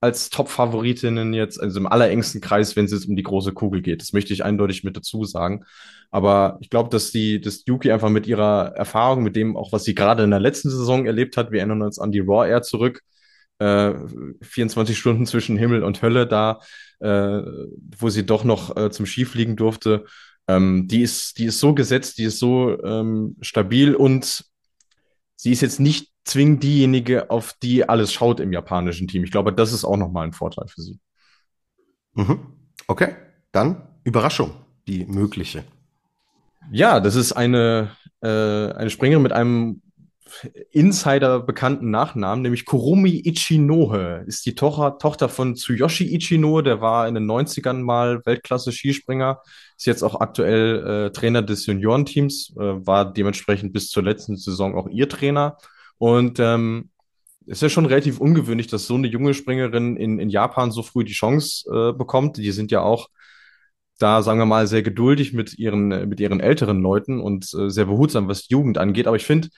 als Top-Favoritinnen jetzt, also im allerengsten Kreis, wenn es jetzt um die große Kugel geht. Das möchte ich eindeutig mit dazu sagen. Aber ich glaube, dass die, dass Yuki einfach mit ihrer Erfahrung, mit dem auch, was sie gerade in der letzten Saison erlebt hat, wir erinnern uns an die Raw Air zurück, äh, 24 Stunden zwischen Himmel und Hölle da, äh, wo sie doch noch äh, zum Skifliegen durfte, ähm, die, ist, die ist so gesetzt, die ist so ähm, stabil und sie ist jetzt nicht zwingend diejenige, auf die alles schaut im japanischen Team. Ich glaube, das ist auch nochmal ein Vorteil für sie. Mhm. Okay, dann Überraschung, die mögliche. Ja, das ist eine, äh, eine Springerin mit einem Insider bekannten Nachnamen, nämlich Kurumi Ichinohe, ist die Tochter, Tochter von Tsuyoshi Ichinohe, der war in den 90ern mal Weltklasse-Skispringer, ist jetzt auch aktuell äh, Trainer des Juniorenteams, äh, war dementsprechend bis zur letzten Saison auch ihr Trainer. Und ähm, ist ja schon relativ ungewöhnlich, dass so eine junge Springerin in, in Japan so früh die Chance äh, bekommt. Die sind ja auch da, sagen wir mal, sehr geduldig mit ihren, mit ihren älteren Leuten und äh, sehr behutsam, was Jugend angeht. Aber ich finde,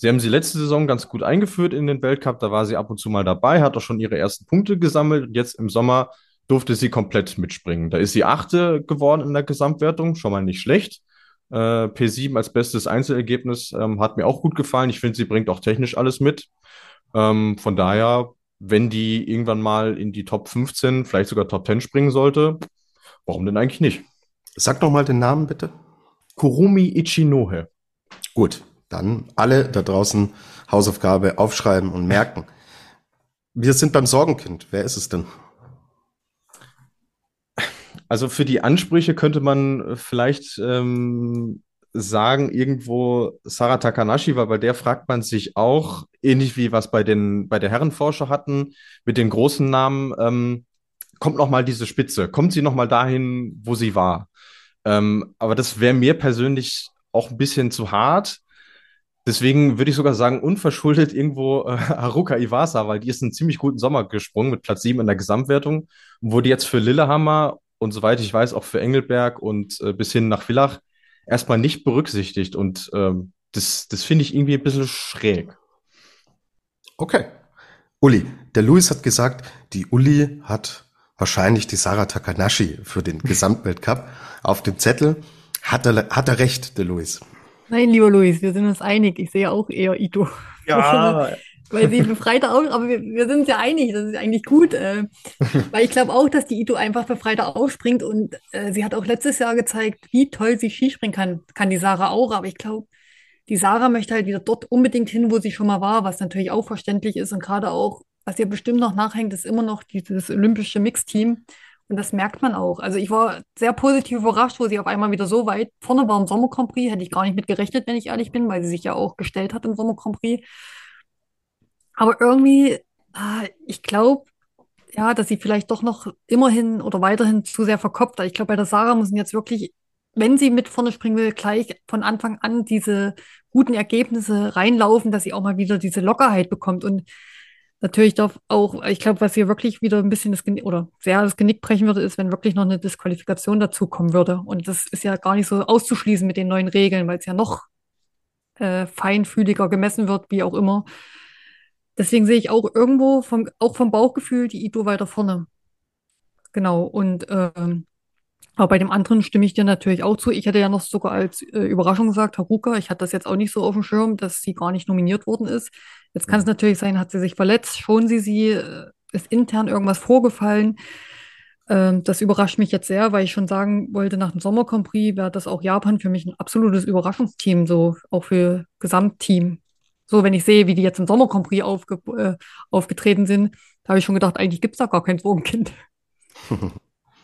Sie haben sie letzte Saison ganz gut eingeführt in den Weltcup. Da war sie ab und zu mal dabei, hat auch schon ihre ersten Punkte gesammelt. Und jetzt im Sommer durfte sie komplett mitspringen. Da ist sie Achte geworden in der Gesamtwertung, schon mal nicht schlecht. Äh, P7 als bestes Einzelergebnis ähm, hat mir auch gut gefallen. Ich finde, sie bringt auch technisch alles mit. Ähm, von daher, wenn die irgendwann mal in die Top 15, vielleicht sogar Top 10 springen sollte, warum denn eigentlich nicht? Sag doch mal den Namen bitte. Kurumi Ichinohe. Gut, dann alle da draußen Hausaufgabe aufschreiben und merken. Wir sind beim Sorgenkind. Wer ist es denn? Also für die Ansprüche könnte man vielleicht ähm, sagen, irgendwo Sarah Takanashi, weil bei der fragt man sich auch, ähnlich wie was bei den bei der Herrenforscher hatten, mit den großen Namen, ähm, kommt noch mal diese Spitze, kommt sie noch mal dahin, wo sie war. Ähm, aber das wäre mir persönlich auch ein bisschen zu hart. Deswegen würde ich sogar sagen, unverschuldet irgendwo äh, <laughs> Haruka Iwasa, weil die ist einen ziemlich guten Sommer gesprungen mit Platz 7 in der Gesamtwertung, wurde jetzt für Lillehammer und soweit ich weiß auch für Engelberg und äh, bis hin nach Villach erstmal nicht berücksichtigt. Und ähm, das, das finde ich irgendwie ein bisschen schräg. Okay. Uli, der Luis hat gesagt, die Uli hat wahrscheinlich die Sarah Takanashi für den <laughs> Gesamtweltcup auf dem Zettel. Hat er, hat er recht, der Luis? Nein, lieber Luis, wir sind uns einig. Ich sehe auch eher Ito. Ja. <laughs> weil sie befreiter auch, aber wir, wir sind uns ja einig, das ist eigentlich gut. Äh, <laughs> weil ich glaube auch, dass die Ito einfach befreiter aufspringt und äh, sie hat auch letztes Jahr gezeigt, wie toll sie Skispringen kann. Kann die Sarah auch, aber ich glaube, die Sarah möchte halt wieder dort unbedingt hin, wo sie schon mal war, was natürlich auch verständlich ist und gerade auch, was ihr bestimmt noch nachhängt, ist immer noch dieses olympische Mixteam. Und das merkt man auch. Also ich war sehr positiv überrascht, wo sie auf einmal wieder so weit vorne war im Sommer Grand. Hätte ich gar nicht mit gerechnet, wenn ich ehrlich bin, weil sie sich ja auch gestellt hat im Sommer Grand. Aber irgendwie, äh, ich glaube, ja, dass sie vielleicht doch noch immerhin oder weiterhin zu sehr verkopft. Ich glaube, bei der Sarah müssen jetzt wirklich, wenn sie mit vorne springen will, gleich von Anfang an diese guten Ergebnisse reinlaufen, dass sie auch mal wieder diese Lockerheit bekommt. Und Natürlich darf auch, ich glaube, was hier wirklich wieder ein bisschen das Genick, oder sehr das Genick brechen würde, ist, wenn wirklich noch eine Disqualifikation dazukommen würde. Und das ist ja gar nicht so auszuschließen mit den neuen Regeln, weil es ja noch äh, feinfühliger gemessen wird, wie auch immer. Deswegen sehe ich auch irgendwo vom, auch vom Bauchgefühl die Ito weiter vorne. Genau. Und ähm, aber bei dem anderen stimme ich dir natürlich auch zu. Ich hätte ja noch sogar als äh, Überraschung gesagt, Haruka, ich hatte das jetzt auch nicht so auf dem Schirm, dass sie gar nicht nominiert worden ist. Jetzt kann es natürlich sein, hat sie sich verletzt, schon sie sie, äh, ist intern irgendwas vorgefallen. Ähm, das überrascht mich jetzt sehr, weil ich schon sagen wollte, nach dem Sommer Grand Prix wäre das auch Japan für mich ein absolutes Überraschungsteam, so auch für Gesamtteam. So, wenn ich sehe, wie die jetzt im Sommer Grand Prix aufge äh, aufgetreten sind, da habe ich schon gedacht, eigentlich gibt es da gar kein Drogenkind. <laughs>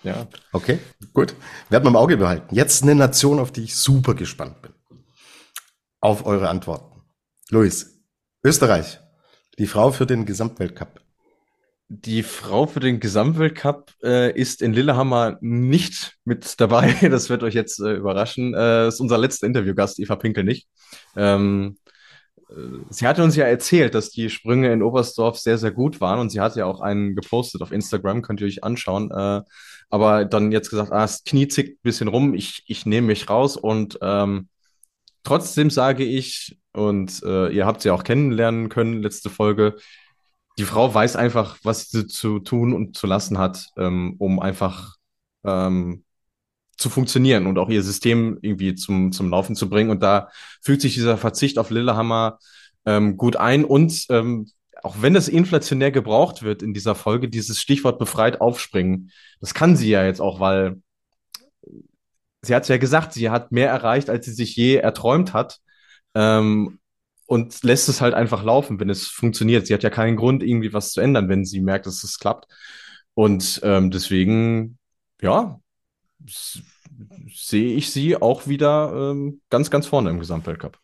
Ja. Okay, gut. Werden wir im Auge behalten. Jetzt eine Nation, auf die ich super gespannt bin. Auf eure Antworten. Luis, Österreich, die Frau für den Gesamtweltcup. Die Frau für den Gesamtweltcup äh, ist in Lillehammer nicht mit dabei. <laughs> Das wird euch jetzt äh, überraschen. Äh, ist unser letzter Interviewgast, Eva Pinkel nicht. Ähm, sie hatte uns ja erzählt, dass die Sprünge in Oberstdorf sehr, sehr gut waren und sie hat ja auch einen gepostet auf Instagram, könnt ihr euch anschauen. Äh, aber dann jetzt gesagt, ah, das Knie zickt ein bisschen rum, ich, ich nehme mich raus und ähm, trotzdem sage ich, und äh, ihr habt sie auch kennenlernen können, letzte Folge, die Frau weiß einfach, was sie zu tun und zu lassen hat, ähm, um einfach ähm, zu funktionieren und auch ihr System irgendwie zum, zum Laufen zu bringen. Und da fühlt sich dieser Verzicht auf Lillehammer ähm, gut ein. Und ähm, auch wenn es inflationär gebraucht wird in dieser Folge, dieses Stichwort befreit aufspringen, das kann sie ja jetzt auch, weil sie hat ja gesagt, sie hat mehr erreicht, als sie sich je erträumt hat. Ähm, und lässt es halt einfach laufen, wenn es funktioniert. Sie hat ja keinen Grund, irgendwie was zu ändern, wenn sie merkt, dass es klappt. Und ähm, deswegen, ja, sehe ich sie auch wieder ähm, ganz, ganz vorne im Gesamtweltcup.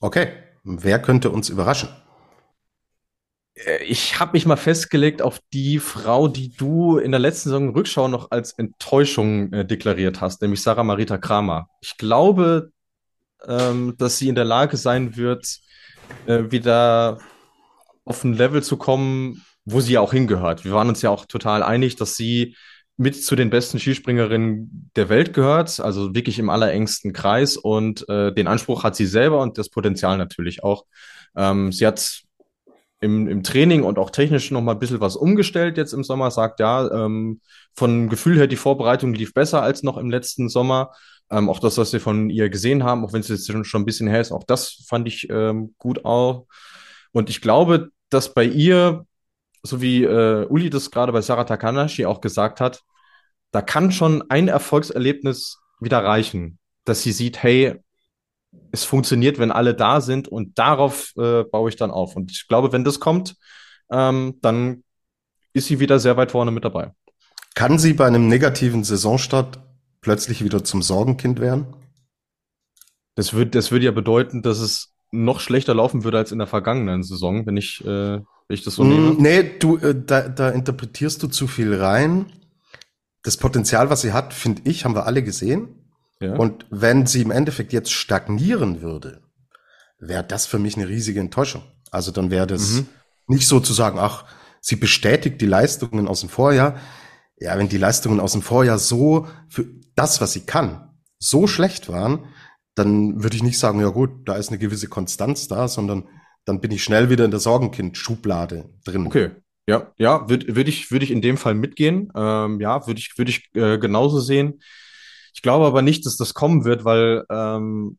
Okay, wer könnte uns überraschen? Äh, ich habe mich mal festgelegt auf die Frau, die du in der letzten Saison Rückschau noch als Enttäuschung äh, deklariert hast, nämlich Sarah Marita Kramer. Ich glaube, ähm, dass sie in der Lage sein wird, äh, wieder auf ein Level zu kommen, wo sie auch hingehört. Wir waren uns ja auch total einig, dass sie mit zu den besten Skispringerinnen der Welt gehört, also wirklich im allerengsten Kreis und äh, den Anspruch hat sie selber und das Potenzial natürlich auch. Ähm, sie hat im, im Training und auch technisch noch mal ein bisschen was umgestellt jetzt im Sommer, sagt ja, ähm, von Gefühl her, die Vorbereitung lief besser als noch im letzten Sommer. Ähm, auch das, was wir von ihr gesehen haben, auch wenn es jetzt schon, ein bisschen her ist, auch das fand ich ähm, gut auch. Und ich glaube, dass bei ihr, so wie äh, Uli das gerade bei Sarah Takanashi auch gesagt hat, da kann schon ein Erfolgserlebnis wieder reichen, dass sie sieht, hey, es funktioniert, wenn alle da sind und darauf äh, baue ich dann auf. Und ich glaube, wenn das kommt, ähm, dann ist sie wieder sehr weit vorne mit dabei. Kann sie bei einem negativen Saisonstart plötzlich wieder zum Sorgenkind werden? Das würde das würd ja bedeuten, dass es noch schlechter laufen würde als in der vergangenen Saison, wenn ich, äh, wenn ich das so mm, nehme. Nee, du, äh, da, da interpretierst du zu viel rein. Das Potenzial, was sie hat, finde ich, haben wir alle gesehen. Ja. Und wenn sie im Endeffekt jetzt stagnieren würde, wäre das für mich eine riesige Enttäuschung. Also dann wäre das mhm. nicht so zu sagen, ach, sie bestätigt die Leistungen aus dem Vorjahr. Ja, wenn die Leistungen aus dem Vorjahr so für das, was sie kann, so schlecht waren, dann würde ich nicht sagen, ja gut, da ist eine gewisse Konstanz da, sondern dann bin ich schnell wieder in der Sorgenkind-Schublade drin. Okay. Ja, ja, würde würd ich, würde ich in dem Fall mitgehen. Ähm, ja, würde ich, würde ich äh, genauso sehen. Ich glaube aber nicht, dass das kommen wird, weil ähm,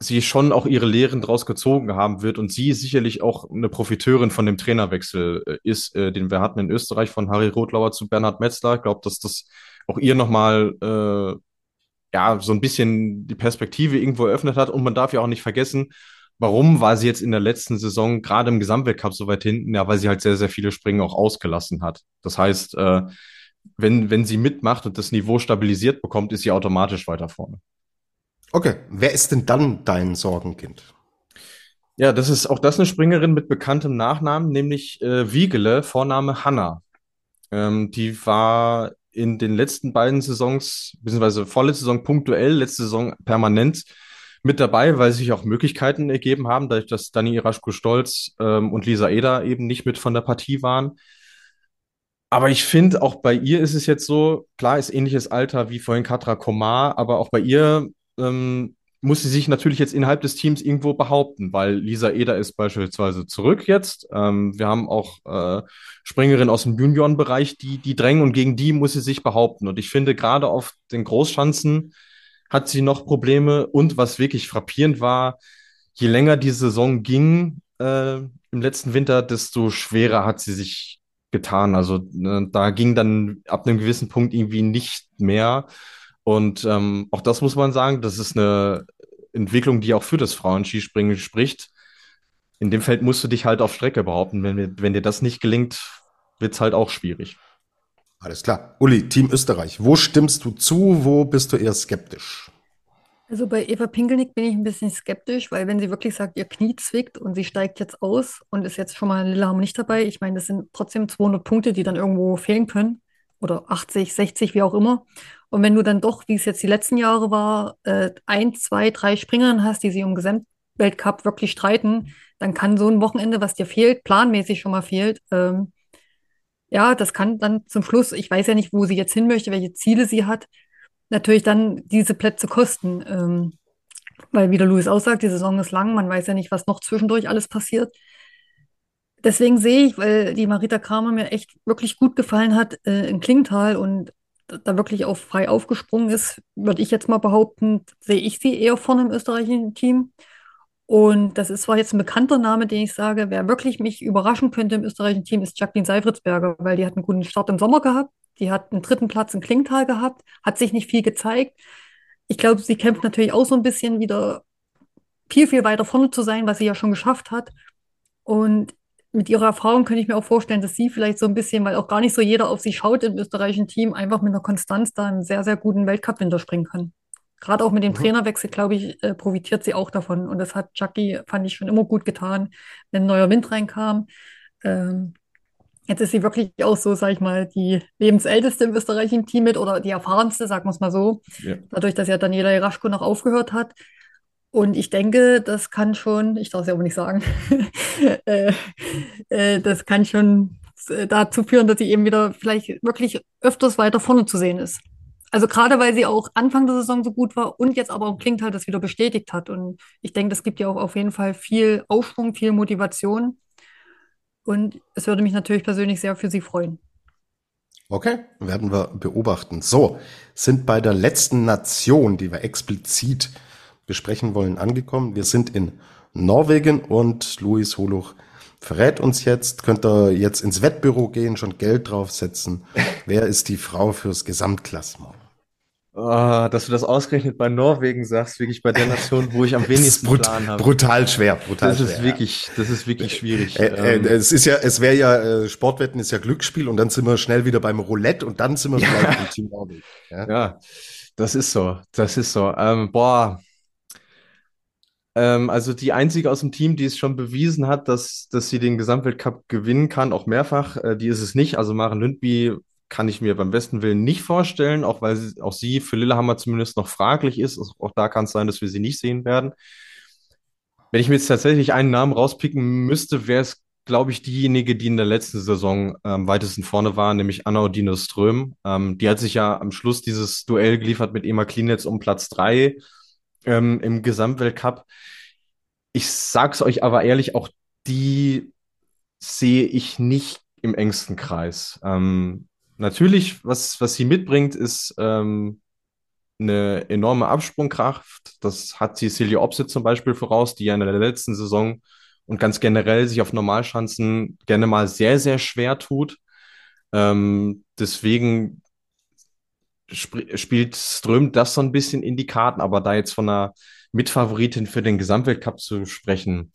sie schon auch ihre Lehren draus gezogen haben wird und sie sicherlich auch eine Profiteurin von dem Trainerwechsel äh, ist, äh, den wir hatten in Österreich von Harry Rotlauer zu Bernhard Metzler. Ich glaube, dass das auch ihr nochmal äh, ja so ein bisschen die Perspektive irgendwo eröffnet hat. Und man darf ja auch nicht vergessen, warum war sie jetzt in der letzten Saison gerade im Gesamtweltcup so weit hinten? Ja, weil sie halt sehr, sehr viele Springen auch ausgelassen hat. Das heißt, äh, wenn, wenn sie mitmacht und das Niveau stabilisiert bekommt, ist sie automatisch weiter vorne. Okay, wer ist denn dann dein Sorgenkind? Ja, das ist auch das eine Springerin mit bekanntem Nachnamen, nämlich äh, Wiegele, Vorname Hanna. Ähm, die war in den letzten beiden Saisons, beziehungsweise vorletzte Saison punktuell, letzte Saison permanent mit dabei, weil sich auch Möglichkeiten ergeben haben, dadurch, dass Dani Iraschko-Stolz ähm, und Lisa Eder eben nicht mit von der Partie waren. Aber ich finde, auch bei ihr ist es jetzt so, klar ist ähnliches Alter wie vorhin Katra Komar, aber auch bei ihr ähm, muss sie sich natürlich jetzt innerhalb des Teams irgendwo behaupten, weil Lisa Eder ist beispielsweise zurück jetzt. Ähm, wir haben auch äh, Springerinnen aus dem Juniorenbereich, die, die drängen und gegen die muss sie sich behaupten. Und ich finde, gerade auf den Großschanzen hat sie noch Probleme. Und was wirklich frappierend war, je länger die Saison ging äh, im letzten Winter, desto schwerer hat sie sich getan. Also ne, da ging dann ab einem gewissen Punkt irgendwie nicht mehr. Und ähm, auch das muss man sagen, das ist eine Entwicklung, die auch für das Frauenskispringen spricht. In dem Feld musst du dich halt auf Strecke behaupten. Wenn, wenn dir das nicht gelingt, wird es halt auch schwierig. Alles klar. Uli, Team Österreich, wo stimmst du zu, wo bist du eher skeptisch? Also bei Eva Pinkelnick bin ich ein bisschen skeptisch, weil wenn sie wirklich sagt, ihr Knie zwickt und sie steigt jetzt aus und ist jetzt schon mal in Lillehammer nicht dabei, ich meine, das sind trotzdem 200 Punkte, die dann irgendwo fehlen können oder 80, 60, wie auch immer. Und wenn du dann doch, wie es jetzt die letzten Jahre war, äh, ein, zwei, drei Springerinnen hast, die sie um Gesamtweltcup wirklich streiten, dann kann so ein Wochenende, was dir fehlt, planmäßig schon mal fehlt, ähm, ja, das kann dann zum Schluss, ich weiß ja nicht, wo sie jetzt hin möchte, welche Ziele sie hat, natürlich dann diese Plätze kosten. Ähm, weil, wie der Louis aussagt, die Saison ist lang, man weiß ja nicht, was noch zwischendurch alles passiert. Deswegen sehe ich, weil die Marita Kramer mir echt wirklich gut gefallen hat äh, in Klingtal und da wirklich auch frei aufgesprungen ist, würde ich jetzt mal behaupten, sehe ich sie eher vorne im österreichischen Team. Und das ist zwar jetzt ein bekannter Name, den ich sage, wer wirklich mich überraschen könnte im österreichischen Team, ist Jacqueline Seifritzberger, weil die hat einen guten Start im Sommer gehabt. Die hat einen dritten Platz in Klingtal gehabt, hat sich nicht viel gezeigt. Ich glaube, sie kämpft natürlich auch so ein bisschen wieder viel, viel weiter vorne zu sein, was sie ja schon geschafft hat. Und mit ihrer Erfahrung könnte ich mir auch vorstellen, dass sie vielleicht so ein bisschen, weil auch gar nicht so jeder auf sie schaut im österreichischen Team, einfach mit einer Konstanz da einen sehr, sehr guten Weltcup-Winter springen kann. Gerade auch mit dem mhm. Trainerwechsel, glaube ich, äh, profitiert sie auch davon. Und das hat Jackie, fand ich, schon immer gut getan, wenn ein neuer Wind reinkam. Ähm, Jetzt ist sie wirklich auch so, sag ich mal, die lebensälteste im österreichischen Team mit oder die erfahrenste, sagen wir es mal so. Ja. Dadurch, dass ja Daniela Jeraschko noch aufgehört hat. Und ich denke, das kann schon, ich darf es ja aber nicht sagen, <laughs> äh, äh, das kann schon äh, dazu führen, dass sie eben wieder vielleicht wirklich öfters weiter vorne zu sehen ist. Also gerade weil sie auch Anfang der Saison so gut war und jetzt aber auch klingt halt das wieder bestätigt hat. Und ich denke, das gibt ja auch auf jeden Fall viel Aufschwung, viel Motivation. Und es würde mich natürlich persönlich sehr für sie freuen. Okay, werden wir beobachten. So, sind bei der letzten Nation, die wir explizit besprechen wollen, angekommen. Wir sind in Norwegen und Luis Holuch verrät uns jetzt, könnt ihr jetzt ins Wettbüro gehen, schon Geld draufsetzen. Wer ist die Frau fürs Gesamtklassement? Oh, dass du das ausgerechnet bei Norwegen sagst, wirklich bei der Nation, wo ich am <laughs> wenigsten brut Plan habe. Brutal schwer, brutal Das schwer. ist wirklich, das ist wirklich schwierig. Äh, äh, Ähm, es ist ja, es wäre ja, äh, Sportwetten ist ja Glücksspiel und dann sind wir schnell wieder beim Roulette und dann sind wir <laughs> vielleicht im Team Norwegen. Ja? Ja, das ist so. Das ist so. Ähm, boah. Ähm, also die einzige aus dem Team, die es schon bewiesen hat, dass, dass sie den Gesamtweltcup gewinnen kann, auch mehrfach, äh, die ist es nicht. Also Maren Lündby kann ich mir beim besten Willen nicht vorstellen, auch weil sie, auch sie für Lillehammer zumindest noch fraglich ist. Also auch da kann es sein, dass wir sie nicht sehen werden. Wenn ich mir jetzt tatsächlich einen Namen rauspicken müsste, wäre es, glaube ich, diejenige, die in der letzten Saison am weitesten vorne war, nämlich Anna Odine Ström. Ähm, die hat sich ja am Schluss dieses Duell geliefert mit Emma Klinetz um Platz drei ähm, im Gesamtweltcup. Ich sag's euch aber ehrlich, auch die sehe ich nicht im engsten Kreis. Ähm, natürlich, was, was sie mitbringt, ist ähm, eine enorme Absprungkraft. Das hat Cecilia Opsit zum Beispiel voraus, die ja in der letzten Saison und ganz generell sich auf Normalschanzen gerne mal sehr, sehr schwer tut. Ähm, deswegen sp spielt Ström das so ein bisschen in die Karten, aber da jetzt von einer Mitfavoritin für den Gesamtweltcup zu sprechen,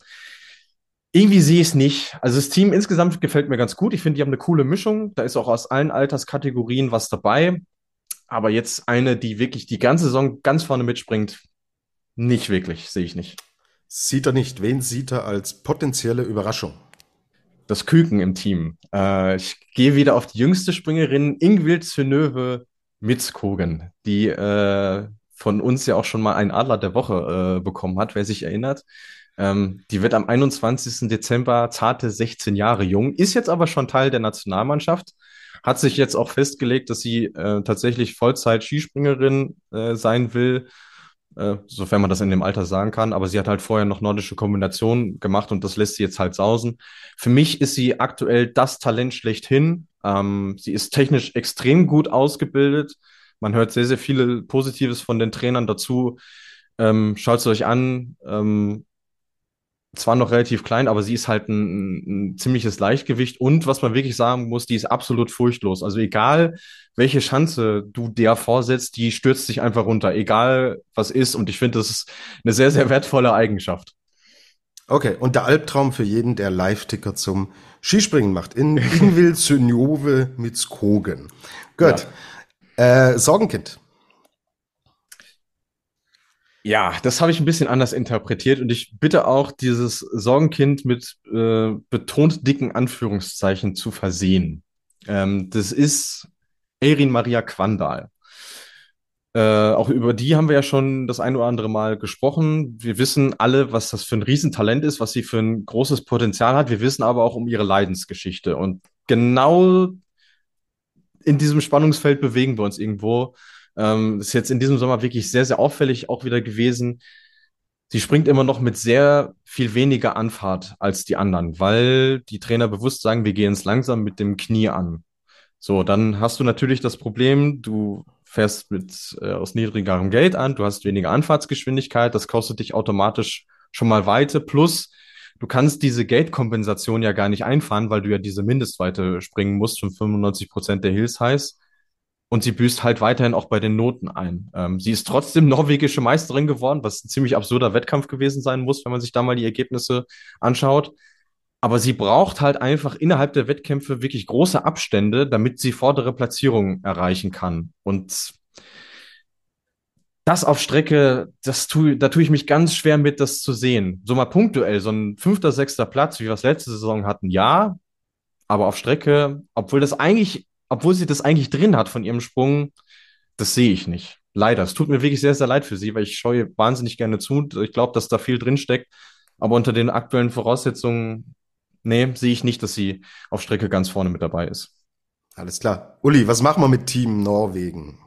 irgendwie sehe ich es nicht. Also das Team insgesamt gefällt mir ganz gut. Ich finde, die haben eine coole Mischung. Da ist auch aus allen Alterskategorien was dabei. Aber jetzt eine, die wirklich die ganze Saison ganz vorne mitspringt, nicht wirklich, sehe ich nicht. Sieht er nicht, wen sieht er als potenzielle Überraschung? Das Küken im Team. Äh, ich gehe wieder auf die jüngste Springerin, Ingvild Synöve Mitzkogen, die äh, von uns ja auch schon mal einen Adler der Woche äh, bekommen hat, wer sich erinnert. Ähm, die wird am 21. Dezember zarte 16 Jahre jung, ist jetzt aber schon Teil der Nationalmannschaft, hat sich jetzt auch festgelegt, dass sie äh, tatsächlich Vollzeit-Skispringerin äh, sein will, äh, sofern man das in dem Alter sagen kann. Aber sie hat halt vorher noch nordische Kombinationen gemacht und das lässt sie jetzt halt sausen. Für mich ist sie aktuell das Talent schlechthin. Ähm, sie ist technisch extrem gut ausgebildet. Man hört sehr, sehr viel Positives von den Trainern dazu. Ähm, Schaut es euch an. Ähm, zwar noch relativ klein, aber sie ist halt ein, ein ziemliches Leichtgewicht und was man wirklich sagen muss, die ist absolut furchtlos. Also egal, welche Chance du der vorsetzt, die stürzt sich einfach runter, egal was ist. Und ich finde, das ist eine sehr, sehr wertvolle Eigenschaft. Okay, und der Albtraum für jeden, der Live-Ticker zum Skispringen macht. In Ingvild Synjove mit Skogen. Gut. Ja. Äh, Sorgenkind. Ja, das habe ich ein bisschen anders interpretiert und ich bitte auch, dieses Sorgenkind mit äh, betont dicken Anführungszeichen zu versehen. Ähm, das ist Erin Maria Quandal. Äh, auch über die haben wir ja schon das ein oder andere Mal gesprochen. Wir wissen alle, was das für ein Riesentalent ist, was sie für ein großes Potenzial hat. Wir wissen aber auch um ihre Leidensgeschichte. Und genau in diesem Spannungsfeld bewegen wir uns irgendwo. Ähm, ist jetzt in diesem Sommer wirklich sehr, sehr auffällig auch wieder gewesen. Sie springt immer noch mit sehr viel weniger Anfahrt als die anderen, weil die Trainer bewusst sagen, wir gehen es langsam mit dem Knie an. So, dann hast du natürlich das Problem, du fährst mit äh, aus niedrigerem Geld an, du hast weniger Anfahrtsgeschwindigkeit, das kostet dich automatisch schon mal Weite, plus du kannst diese Geldkompensation ja gar nicht einfahren, weil du ja diese Mindestweite springen musst von 95 Prozent der Hills heißt. Und sie büßt halt weiterhin auch bei den Noten ein. Ähm, sie ist trotzdem norwegische Meisterin geworden, was ein ziemlich absurder Wettkampf gewesen sein muss, wenn man sich da mal die Ergebnisse anschaut. Aber sie braucht halt einfach innerhalb der Wettkämpfe wirklich große Abstände, damit sie vordere Platzierungen erreichen kann. Und das auf Strecke, das tu, da tue ich mich ganz schwer mit, das zu sehen. So mal punktuell, so ein fünfter, sechster Platz, wie wir es letzte Saison hatten, ja. Aber auf Strecke, obwohl das eigentlich, obwohl sie das eigentlich drin hat von ihrem Sprung, das sehe ich nicht. Leider. Es tut mir wirklich sehr, sehr leid für sie, weil ich scheue wahnsinnig gerne zu. Ich glaube, dass da viel drin steckt. Aber unter den aktuellen Voraussetzungen, nee, sehe ich nicht, dass sie auf Strecke ganz vorne mit dabei ist. Alles klar. Uli, was machen wir mit Team Norwegen?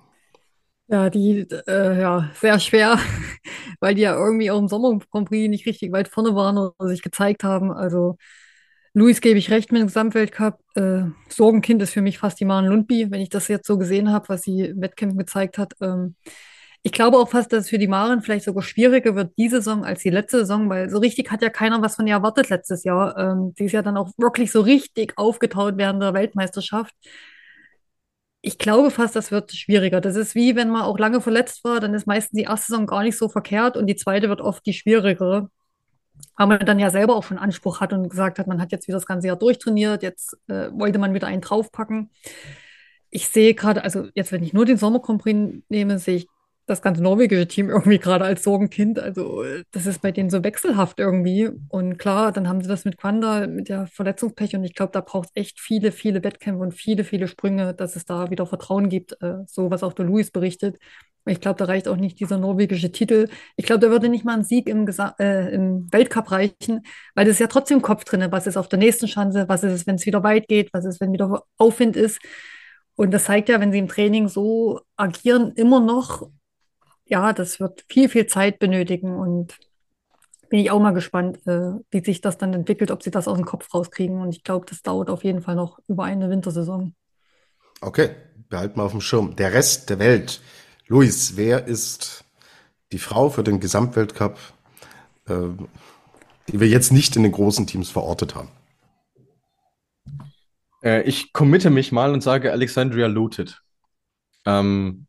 Ja, die, äh, ja, sehr schwer, <laughs> weil die ja irgendwie auch im Sommer Grand Prix nicht richtig weit vorne waren oder sich gezeigt haben. Also Luis gebe ich recht mit dem Gesamtweltcup. Äh, Sorgenkind ist für mich fast die Maren Lundby, wenn ich das jetzt so gesehen habe, was sie im Wettkämpfen gezeigt hat. Ähm, ich glaube auch fast, dass es für die Maren vielleicht sogar schwieriger wird, diese Saison als die letzte Saison, weil so richtig hat ja keiner was von ihr erwartet letztes Jahr. Ähm, sie ist ja dann auch wirklich so richtig aufgetaut während der Weltmeisterschaft. Ich glaube fast, das wird schwieriger. Das ist wie, wenn man auch lange verletzt war, dann ist meistens die erste Saison gar nicht so verkehrt und die zweite wird oft die schwierigere. Weil man dann ja selber auch schon Anspruch hat und gesagt hat, man hat jetzt wieder das ganze Jahr durchtrainiert, jetzt äh, wollte man wieder einen draufpacken. Ich sehe gerade, also jetzt, wenn ich nur den Sommer nehme, sehe ich das ganze norwegische Team irgendwie gerade als Sorgenkind. Also das ist bei denen so wechselhaft irgendwie. Und klar, dann haben sie das mit Quanda, mit der Verletzungspech. Und ich glaube, da braucht es echt viele, viele Wettkämpfe und viele, viele Sprünge, dass es da wieder Vertrauen gibt. Äh, so was auch der Luis berichtet. Ich glaube, da reicht auch nicht dieser norwegische Titel. Ich glaube, da würde nicht mal ein Sieg im, Gesa äh, im Weltcup reichen, weil das ist ja trotzdem Kopf drin. Was ist auf der nächsten Chance? Was ist es, wenn es wieder weit geht? Was ist, wenn wieder Aufwind ist? Und das zeigt ja, wenn sie im Training so agieren, immer noch ja, das wird viel, viel Zeit benötigen und bin ich auch mal gespannt, äh, wie sich das dann entwickelt, ob sie das aus dem Kopf rauskriegen. Und ich glaube, das dauert auf jeden Fall noch über eine Wintersaison. Okay, behalten wir auf dem Schirm. Der Rest der Welt. Luis, wer ist die Frau für den Gesamtweltcup, äh, die wir jetzt nicht in den großen Teams verortet haben? Äh, ich committe mich mal und sage Alexandria Lutet. Ähm,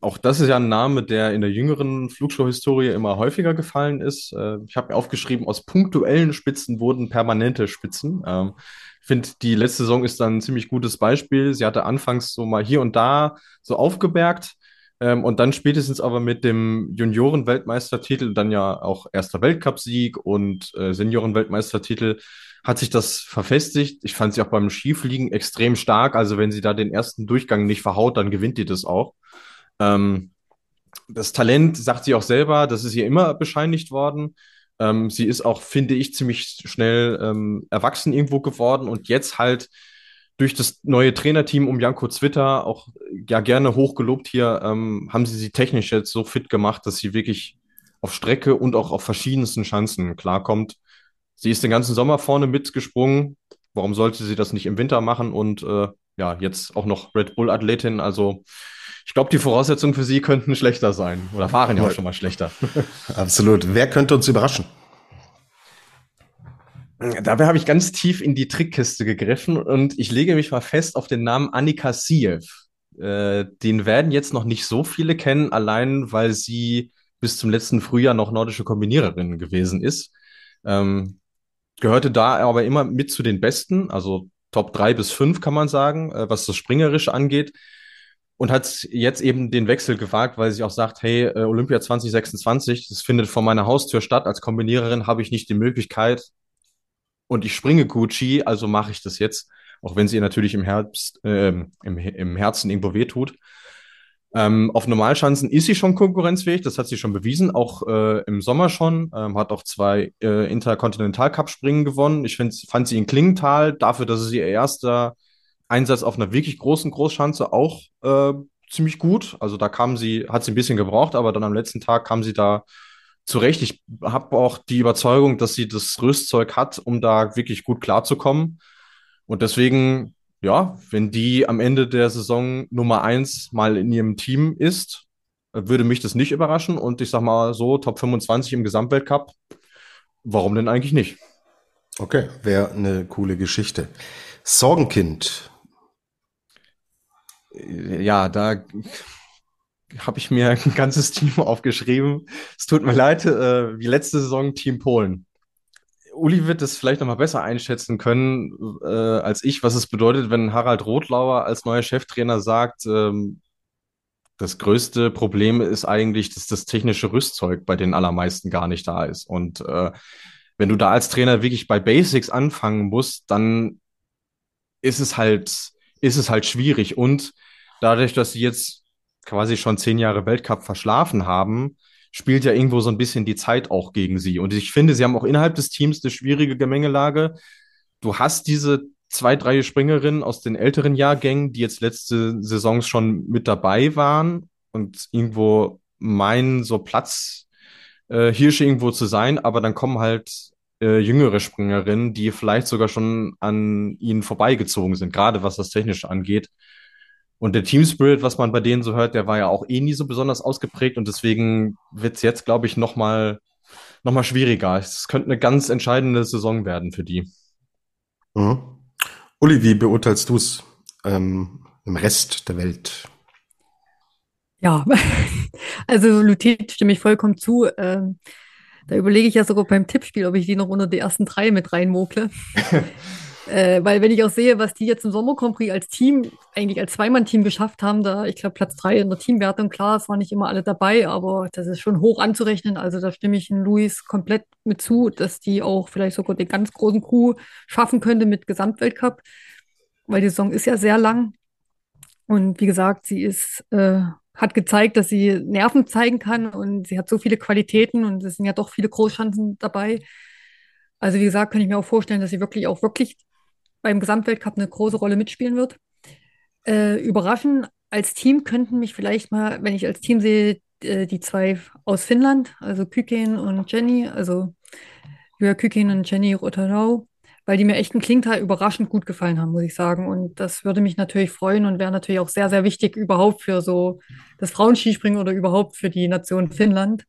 auch das ist ja ein Name, der in der jüngeren Flugshow-Historie immer häufiger gefallen ist. Äh, ich habe mir aufgeschrieben, aus punktuellen Spitzen wurden permanente Spitzen. Ähm, ich finde, die letzte Saison ist dann ein ziemlich gutes Beispiel. Sie hatte anfangs so mal hier und da so aufgebergt. Ähm, und dann spätestens aber mit dem Junioren-Weltmeistertitel, dann ja auch erster Weltcupsieg und äh, Senioren-Weltmeistertitel, hat sich das verfestigt. Ich fand sie auch beim Skifliegen extrem stark. Also wenn sie da den ersten Durchgang nicht verhaut, dann gewinnt die das auch. Ähm, das Talent, sagt sie auch selber, das ist ihr immer bescheinigt worden. Ähm, sie ist auch, finde ich, ziemlich schnell ähm, erwachsen irgendwo geworden und jetzt halt durch das neue Trainerteam um Janko Zwitter auch ja gerne hochgelobt hier, ähm, haben sie sie technisch jetzt so fit gemacht, dass sie wirklich auf Strecke und auch auf verschiedensten Chancen klarkommt. Sie ist den ganzen Sommer vorne mitgesprungen. Warum sollte sie das nicht im Winter machen? Und äh, ja, jetzt auch noch Red Bull-Athletin. Also ich glaube, die Voraussetzungen für sie könnten schlechter sein oder waren ja auch schon mal schlechter. <laughs> Absolut. Wer könnte uns überraschen? Dabei habe ich ganz tief in die Trickkiste gegriffen und ich lege mich mal fest auf den Namen Annika Siev. Äh, den werden jetzt noch nicht so viele kennen, allein weil sie bis zum letzten Frühjahr noch nordische Kombiniererin gewesen ist. Ähm, gehörte da aber immer mit zu den Besten, also Top 3 bis 5 kann man sagen, äh, was das Springerische angeht und hat jetzt eben den Wechsel gewagt, weil sie auch sagt, hey, äh, Olympia 2026, das findet vor meiner Haustür statt. Als Kombiniererin habe ich nicht die Möglichkeit und ich springe Gucci, also mache ich das jetzt, auch wenn sie ihr natürlich im Herbst, äh, im, im Herzen irgendwo wehtut. Ähm, auf Normalschanzen ist sie schon konkurrenzfähig, das hat sie schon bewiesen, auch äh, im Sommer schon, ähm, hat auch zwei äh, Intercontinental Cup Springen gewonnen. Ich find, fand sie in Klingenthal dafür, dass es ihr erster Einsatz auf einer wirklich großen Großschanze auch äh, ziemlich gut. Also da kam sie, hat sie ein bisschen gebraucht, aber dann am letzten Tag kam sie da zurecht. Ich habe auch die Überzeugung, dass sie das Rüstzeug hat, um da wirklich gut klarzukommen. Und deswegen, ja, wenn die am Ende der Saison Nummer eins mal in ihrem Team ist, würde mich das nicht überraschen. Und ich sag mal so, Top 25 im Gesamtweltcup, warum denn eigentlich nicht? Okay, wäre eine coole Geschichte. Sorgenkind, ja, da habe ich mir ein ganzes <laughs> Team aufgeschrieben. Es tut mir leid, äh, wie letzte Saison Team Polen. Uli wird es vielleicht noch mal besser einschätzen können äh, als ich, was es bedeutet, wenn Harald Rotlauer als neuer Cheftrainer sagt, ähm, das größte Problem ist eigentlich, dass das technische Rüstzeug bei den allermeisten gar nicht da ist. Und äh, wenn du da als Trainer wirklich bei Basics anfangen musst, dann ist es halt ist es halt schwierig. Und dadurch, dass sie jetzt quasi schon zehn Jahre Weltcup verschlafen haben, spielt ja irgendwo so ein bisschen die Zeit auch gegen sie. Und ich finde, sie haben auch innerhalb des Teams eine schwierige Gemengelage. Du hast diese zwei, drei Springerinnen aus den älteren Jahrgängen, die jetzt letzte Saisons schon mit dabei waren und irgendwo meinen, so Platz äh, Hirsche irgendwo zu sein, aber dann kommen halt äh, jüngere Springerinnen, die vielleicht sogar schon an ihnen vorbeigezogen sind, gerade was das Technische angeht. Und der Team Spirit, was man bei denen so hört, der war ja auch eh nie so besonders ausgeprägt und deswegen wird es jetzt, glaube ich, noch mal, noch mal schwieriger. Es könnte eine ganz entscheidende Saison werden für die. Mhm. Uli, wie beurteilst du es ähm, im Rest der Welt? Ja, <laughs> also Lutit stimme ich vollkommen zu. Ähm, da überlege ich ja sogar beim Tippspiel, ob ich die noch unter die ersten drei mit reinmokle. <laughs> <laughs> äh, weil wenn ich auch sehe, was die jetzt im Sommer Prix als Team, eigentlich als Zweimann-Team geschafft haben, da ich glaube Platz drei in der Teamwertung, klar, es waren nicht immer alle dabei, aber das ist schon hoch anzurechnen. Also da stimme ich Luis komplett mit zu, dass die auch vielleicht sogar den ganz großen Crew schaffen könnte mit Gesamtweltcup, weil die Saison ist ja sehr lang. Und wie gesagt, sie ist äh, hat gezeigt, dass sie Nerven zeigen kann und sie hat so viele Qualitäten und es sind ja doch viele Großchancen dabei. Also wie gesagt, kann ich mir auch vorstellen, dass sie wirklich auch wirklich beim Gesamtweltcup eine große Rolle mitspielen wird. Äh, überraschen als Team könnten mich vielleicht mal, wenn ich als Team sehe, äh, die zwei aus Finnland, also Kyken und Jenny, also Julia Kyken und Jenny Rotanau, weil die mir echt in Klingtal überraschend gut gefallen haben, muss ich sagen. Und das würde mich natürlich freuen und wäre natürlich auch sehr, sehr wichtig überhaupt für so das Frauenskispringen oder überhaupt für die Nation Finnland.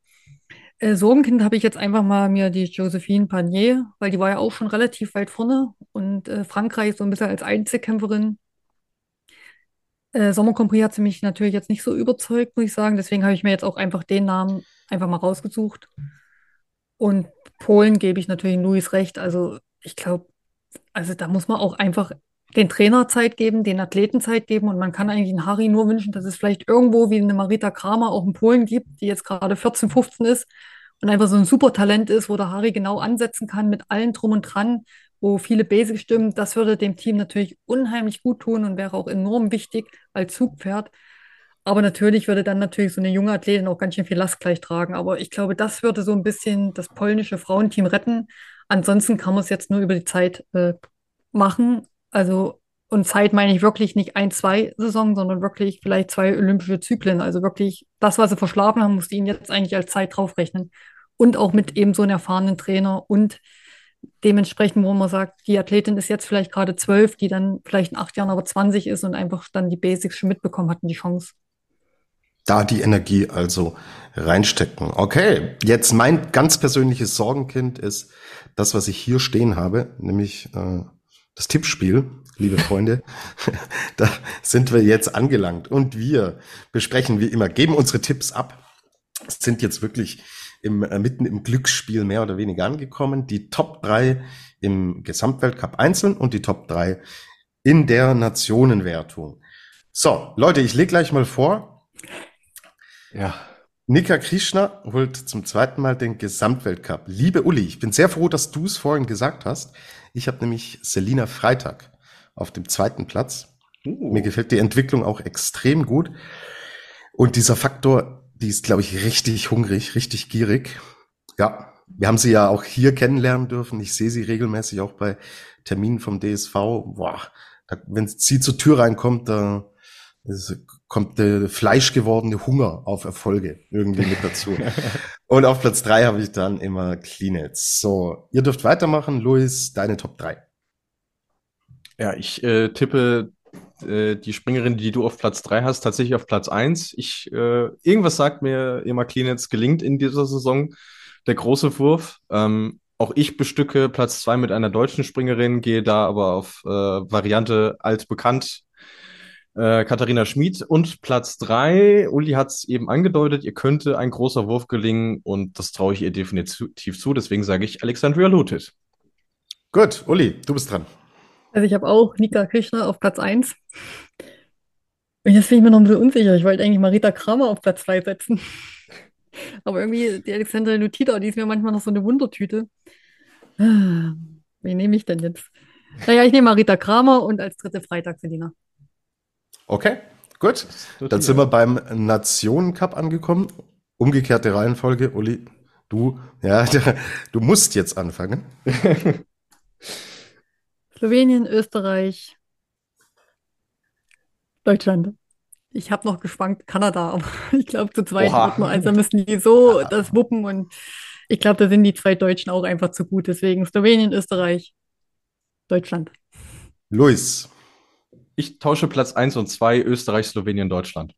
Äh, Sorgenkind habe ich jetzt einfach mal mir die Josephine Panier, weil die war ja auch schon relativ weit vorne und äh, Frankreich so ein bisschen als Einzelkämpferin. Äh, Sommercompris hat sie mich natürlich jetzt nicht so überzeugt, muss ich sagen. Deswegen habe ich mir jetzt auch einfach den Namen einfach mal rausgesucht. Und Polen gebe ich natürlich Luis recht. Also ich glaube, also da muss man auch einfach den Trainer Zeit geben, den Athleten Zeit geben und man kann eigentlich einen Harry nur wünschen, dass es vielleicht irgendwo wie eine Marita Kramer auch in Polen gibt, die jetzt gerade 14, 15 ist und einfach so ein super Talent ist, wo der Harry genau ansetzen kann mit allen drum und dran, wo viele Basics stimmen. Das würde dem Team natürlich unheimlich gut tun und wäre auch enorm wichtig als Zugpferd. Aber natürlich würde dann natürlich so eine junge Athletin auch ganz schön viel Last gleich tragen. Aber ich glaube, das würde so ein bisschen das polnische Frauenteam retten. Ansonsten kann man es jetzt nur über die Zeit äh, machen. Also, und Zeit meine ich wirklich nicht ein, zwei Saisonen, sondern wirklich vielleicht zwei olympische Zyklen. Also wirklich das, was sie verschlafen haben, musst du ihnen jetzt eigentlich als Zeit draufrechnen. Und auch mit eben so einem erfahrenen Trainer und dementsprechend, wo man sagt, die Athletin ist jetzt vielleicht gerade zwölf, die dann vielleicht in acht Jahren aber 20 ist und einfach dann die Basics schon mitbekommen hat und die Chance. Da die Energie also reinstecken. Okay, jetzt mein ganz persönliches Sorgenkind ist das, was ich hier stehen habe, nämlich äh, das Tippspiel, liebe Freunde. <laughs> da sind wir jetzt angelangt und wir besprechen wie immer, geben unsere Tipps ab, sind jetzt wirklich im, äh, mitten im Glücksspiel mehr oder weniger angekommen. Die Top drei im Gesamtweltcup einzeln und die Top drei in der Nationenwertung. So, Leute, ich lege gleich mal vor. Ja. Nika Krishna holt zum zweiten Mal den Gesamtweltcup. Liebe Uli, ich bin sehr froh, dass du es vorhin gesagt hast. Ich habe nämlich Selina Freitag auf dem zweiten Platz. Uh. Mir gefällt die Entwicklung auch extrem gut. Und dieser Faktor, die ist, glaube ich, richtig hungrig, richtig gierig. Ja, wir haben sie ja auch hier kennenlernen dürfen. Ich sehe sie regelmäßig auch bei Terminen vom DSV. Boah, da, wenn sie zur Tür reinkommt, da kommt der fleischgewordene Hunger auf Erfolge irgendwie mit dazu. und auf Platz drei habe ich dann immer Cleanets. So, ihr dürft weitermachen. Luis, deine Top drei. Ja, ich äh, tippe äh, die Springerin, die du auf Platz drei hast, tatsächlich auf Platz eins. Ich, äh, irgendwas sagt mir, Emma Cleanets gelingt in dieser Saison der große Wurf. Ähm, auch ich bestücke Platz zwei mit einer deutschen Springerin, gehe da aber auf äh, Variante altbekannt äh, Katharina Schmid und Platz drei. Uli hat es eben angedeutet, ihr könnte ein großer Wurf gelingen und das traue ich ihr definitiv zu. Deswegen sage ich Alexandria Lutit. Gut, Uli, du bist dran. Also ich habe auch Nika Krishna auf Platz 1. Und jetzt bin ich mir noch ein bisschen unsicher. Ich wollte eigentlich Marita Kramer auf Platz 2 setzen. <laughs> Aber irgendwie die Alexandra Lutita, die ist mir manchmal noch so eine Wundertüte. Ah, wen nehme ich denn jetzt? Naja, ich nehme Marita Kramer und als dritte Freitag Selina. Okay, gut. Dann sind wir beim Nationencup angekommen. Umgekehrte Reihenfolge. Uli, du, ja, <laughs> du musst jetzt anfangen. <laughs> Slowenien, Österreich, Deutschland. Ich habe noch geschwankt Kanada, aber <laughs> ich glaube zu zweit wird man, also müssen die so das wuppen und Ich glaube, da sind die zwei Deutschen auch einfach zu gut. Deswegen Slowenien, Österreich, Deutschland. Luis. Ich tausche Platz 1 und 2, Österreich, Slowenien, Deutschland.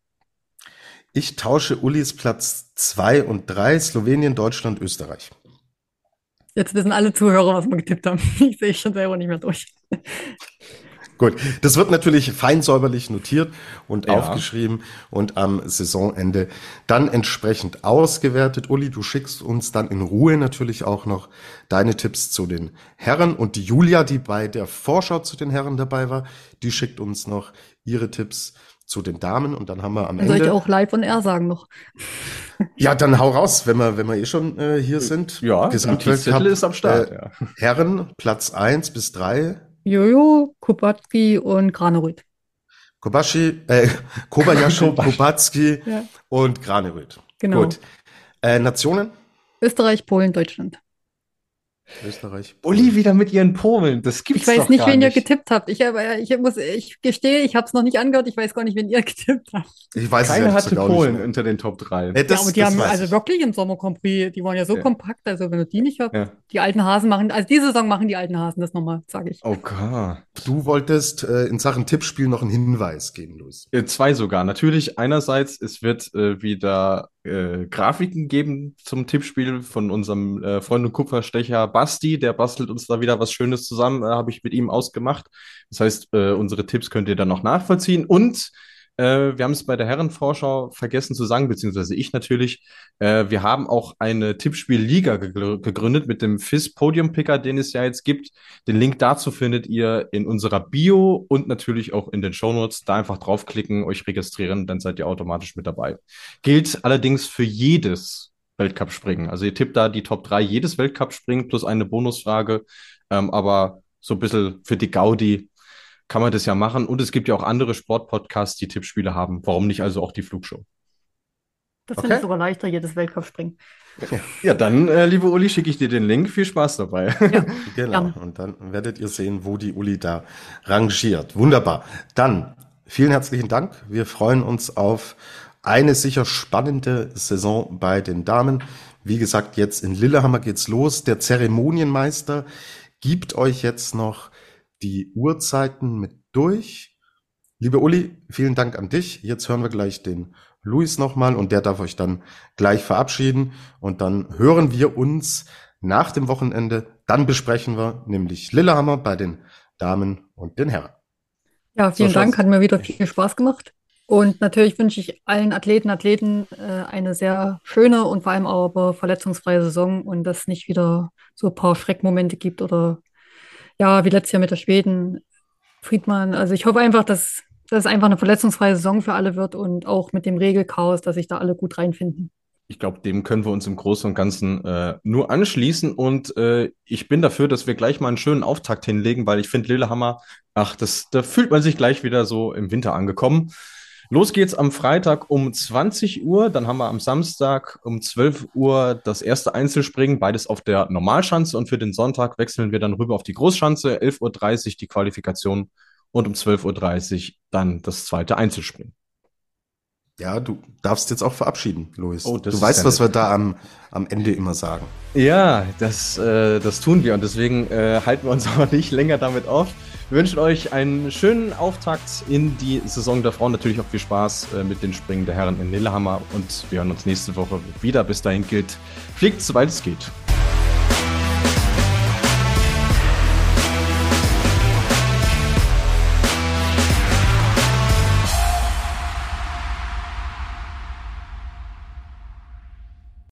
Ich tausche Ulis Platz 2 und 3, Slowenien, Deutschland, Österreich. Jetzt wissen alle Zuhörer, was wir getippt haben. <laughs> Ich sehe schon selber nicht mehr durch. Gut, das wird natürlich fein säuberlich notiert und ja. aufgeschrieben und am Saisonende dann entsprechend ausgewertet. Uli, du schickst uns dann in Ruhe natürlich auch noch deine Tipps zu den Herren und die Julia, die bei der Vorschau zu den Herren dabei war, die schickt uns noch ihre Tipps zu den Damen und dann haben wir am Ende. Soll ich auch live und R sagen noch? Ja, dann hau raus, wenn wir, wenn wir eh schon äh, hier sind. Ja, Gesamtweltcup ist am Start. Äh, ja. Herren Platz eins bis drei Jojo, Kubacki und Granerüt. Kobashi, äh, Kobayashi, <laughs> Kubacki ja. und Granerüt. Genau. Gut. Äh, Nationen? Österreich, Polen, Deutschland. Österreich. Uli wieder mit ihren Polen. Das gibt's Ich weiß doch nicht, gar wen ihr nicht. getippt habt. Ich, habe, ich, muss, ich gestehe, ich habe es noch nicht angehört. Ich weiß gar nicht, wen ihr <laughs> getippt habt. Ich weiß Keiner es hatte Polen nicht. unter den Top 3. Äh, das, ja, aber die das haben also ich. wirklich im Sommer Prix, die waren ja so Ja. kompakt. Also wenn du die nicht hört, Ja. die alten Hasen machen, also diese Saison machen die alten Hasen das nochmal, sage ich. Okay. Du wolltest äh, in Sachen Tippspiel noch einen Hinweis geben, Luis. Äh, Zwei sogar. Natürlich, einerseits, es wird äh, wieder äh, Grafiken geben zum Tippspiel von unserem äh, Freund und Kupferstecher Basti. Der bastelt uns da wieder was Schönes zusammen, äh, habe ich mit ihm ausgemacht. Das heißt, äh, unsere Tipps könnt ihr dann noch nachvollziehen. Und äh, wir haben es bei der Herrenvorschau vergessen zu sagen, beziehungsweise ich natürlich. Äh, wir haben auch eine Tippspiel-Liga gegr- gegründet mit dem FIS Podium Picker, den es ja jetzt gibt. Den Link dazu findet ihr in unserer Bio und natürlich auch in den Shownotes. Da einfach draufklicken, euch registrieren, dann seid ihr automatisch mit dabei. Gilt allerdings für jedes Weltcup-Springen. Also ihr tippt da die Top 3 jedes Weltcup-Springen plus eine Bonusfrage. Ähm, aber so ein bisschen für die Gaudi kann man das ja machen. Und es gibt ja auch andere Sportpodcasts, die Tippspiele haben. Warum nicht also auch die Flugshow? Das Okay. finde ich sogar leichter, jedes Weltcup-Springen. Ja, dann, äh, liebe Uli, schicke ich dir den Link. Viel Spaß dabei. Ja, <laughs> Genau. Gerne. Und dann werdet ihr sehen, wo die Uli da rangiert. Wunderbar. Dann vielen herzlichen Dank. Wir freuen uns auf eine sicher spannende Saison bei den Damen. Wie gesagt, jetzt in Lillehammer geht's los. Der Zeremonienmeister gibt euch jetzt noch die Uhrzeiten mit durch. Liebe Uli, vielen Dank an dich. Jetzt hören wir gleich den Luis nochmal und der darf euch dann gleich verabschieden. Und dann hören wir uns nach dem Wochenende. Dann besprechen wir nämlich Lillehammer bei den Damen und den Herren. Ja, vielen So Dank, hat mir wieder viel Spaß gemacht. Und natürlich wünsche ich allen Athleten, Athleten äh, eine sehr schöne und vor allem aber verletzungsfreie Saison und dass nicht wieder so ein paar Schreckmomente gibt oder ja, wie letztes Jahr mit der Schweden, Friedmann. Also ich hoffe einfach, dass, es einfach eine verletzungsfreie Saison für alle wird und auch mit dem Regelchaos, dass sich da alle gut reinfinden. Ich glaube, dem können wir uns im Großen und Ganzen äh, nur anschließen. Und äh, ich bin dafür, dass wir gleich mal einen schönen Auftakt hinlegen, weil ich finde Lillehammer, ach, das, da fühlt man sich gleich wieder so im Winter angekommen. Los geht's am Freitag um 20 Uhr, dann haben wir am Samstag um 12 Uhr das erste Einzelspringen, beides auf der Normalschanze und für den Sonntag wechseln wir dann rüber auf die Großschanze, 11.30 Uhr die Qualifikation und um 12.30 Uhr dann das zweite Einzelspringen. Ja, du darfst jetzt auch verabschieden, Luis. Oh, du weißt, was wir da am, am Ende immer sagen. Ja, das, äh, das tun wir und deswegen äh, halten wir uns <laughs> aber nicht länger damit auf. Wir wünschen euch einen schönen Auftakt in die Saison der Frauen. Natürlich auch viel Spaß äh, mit den Springen der Herren in Lillehammer und wir hören uns nächste Woche wieder. Bis dahin gilt, fliegt, soweit es geht.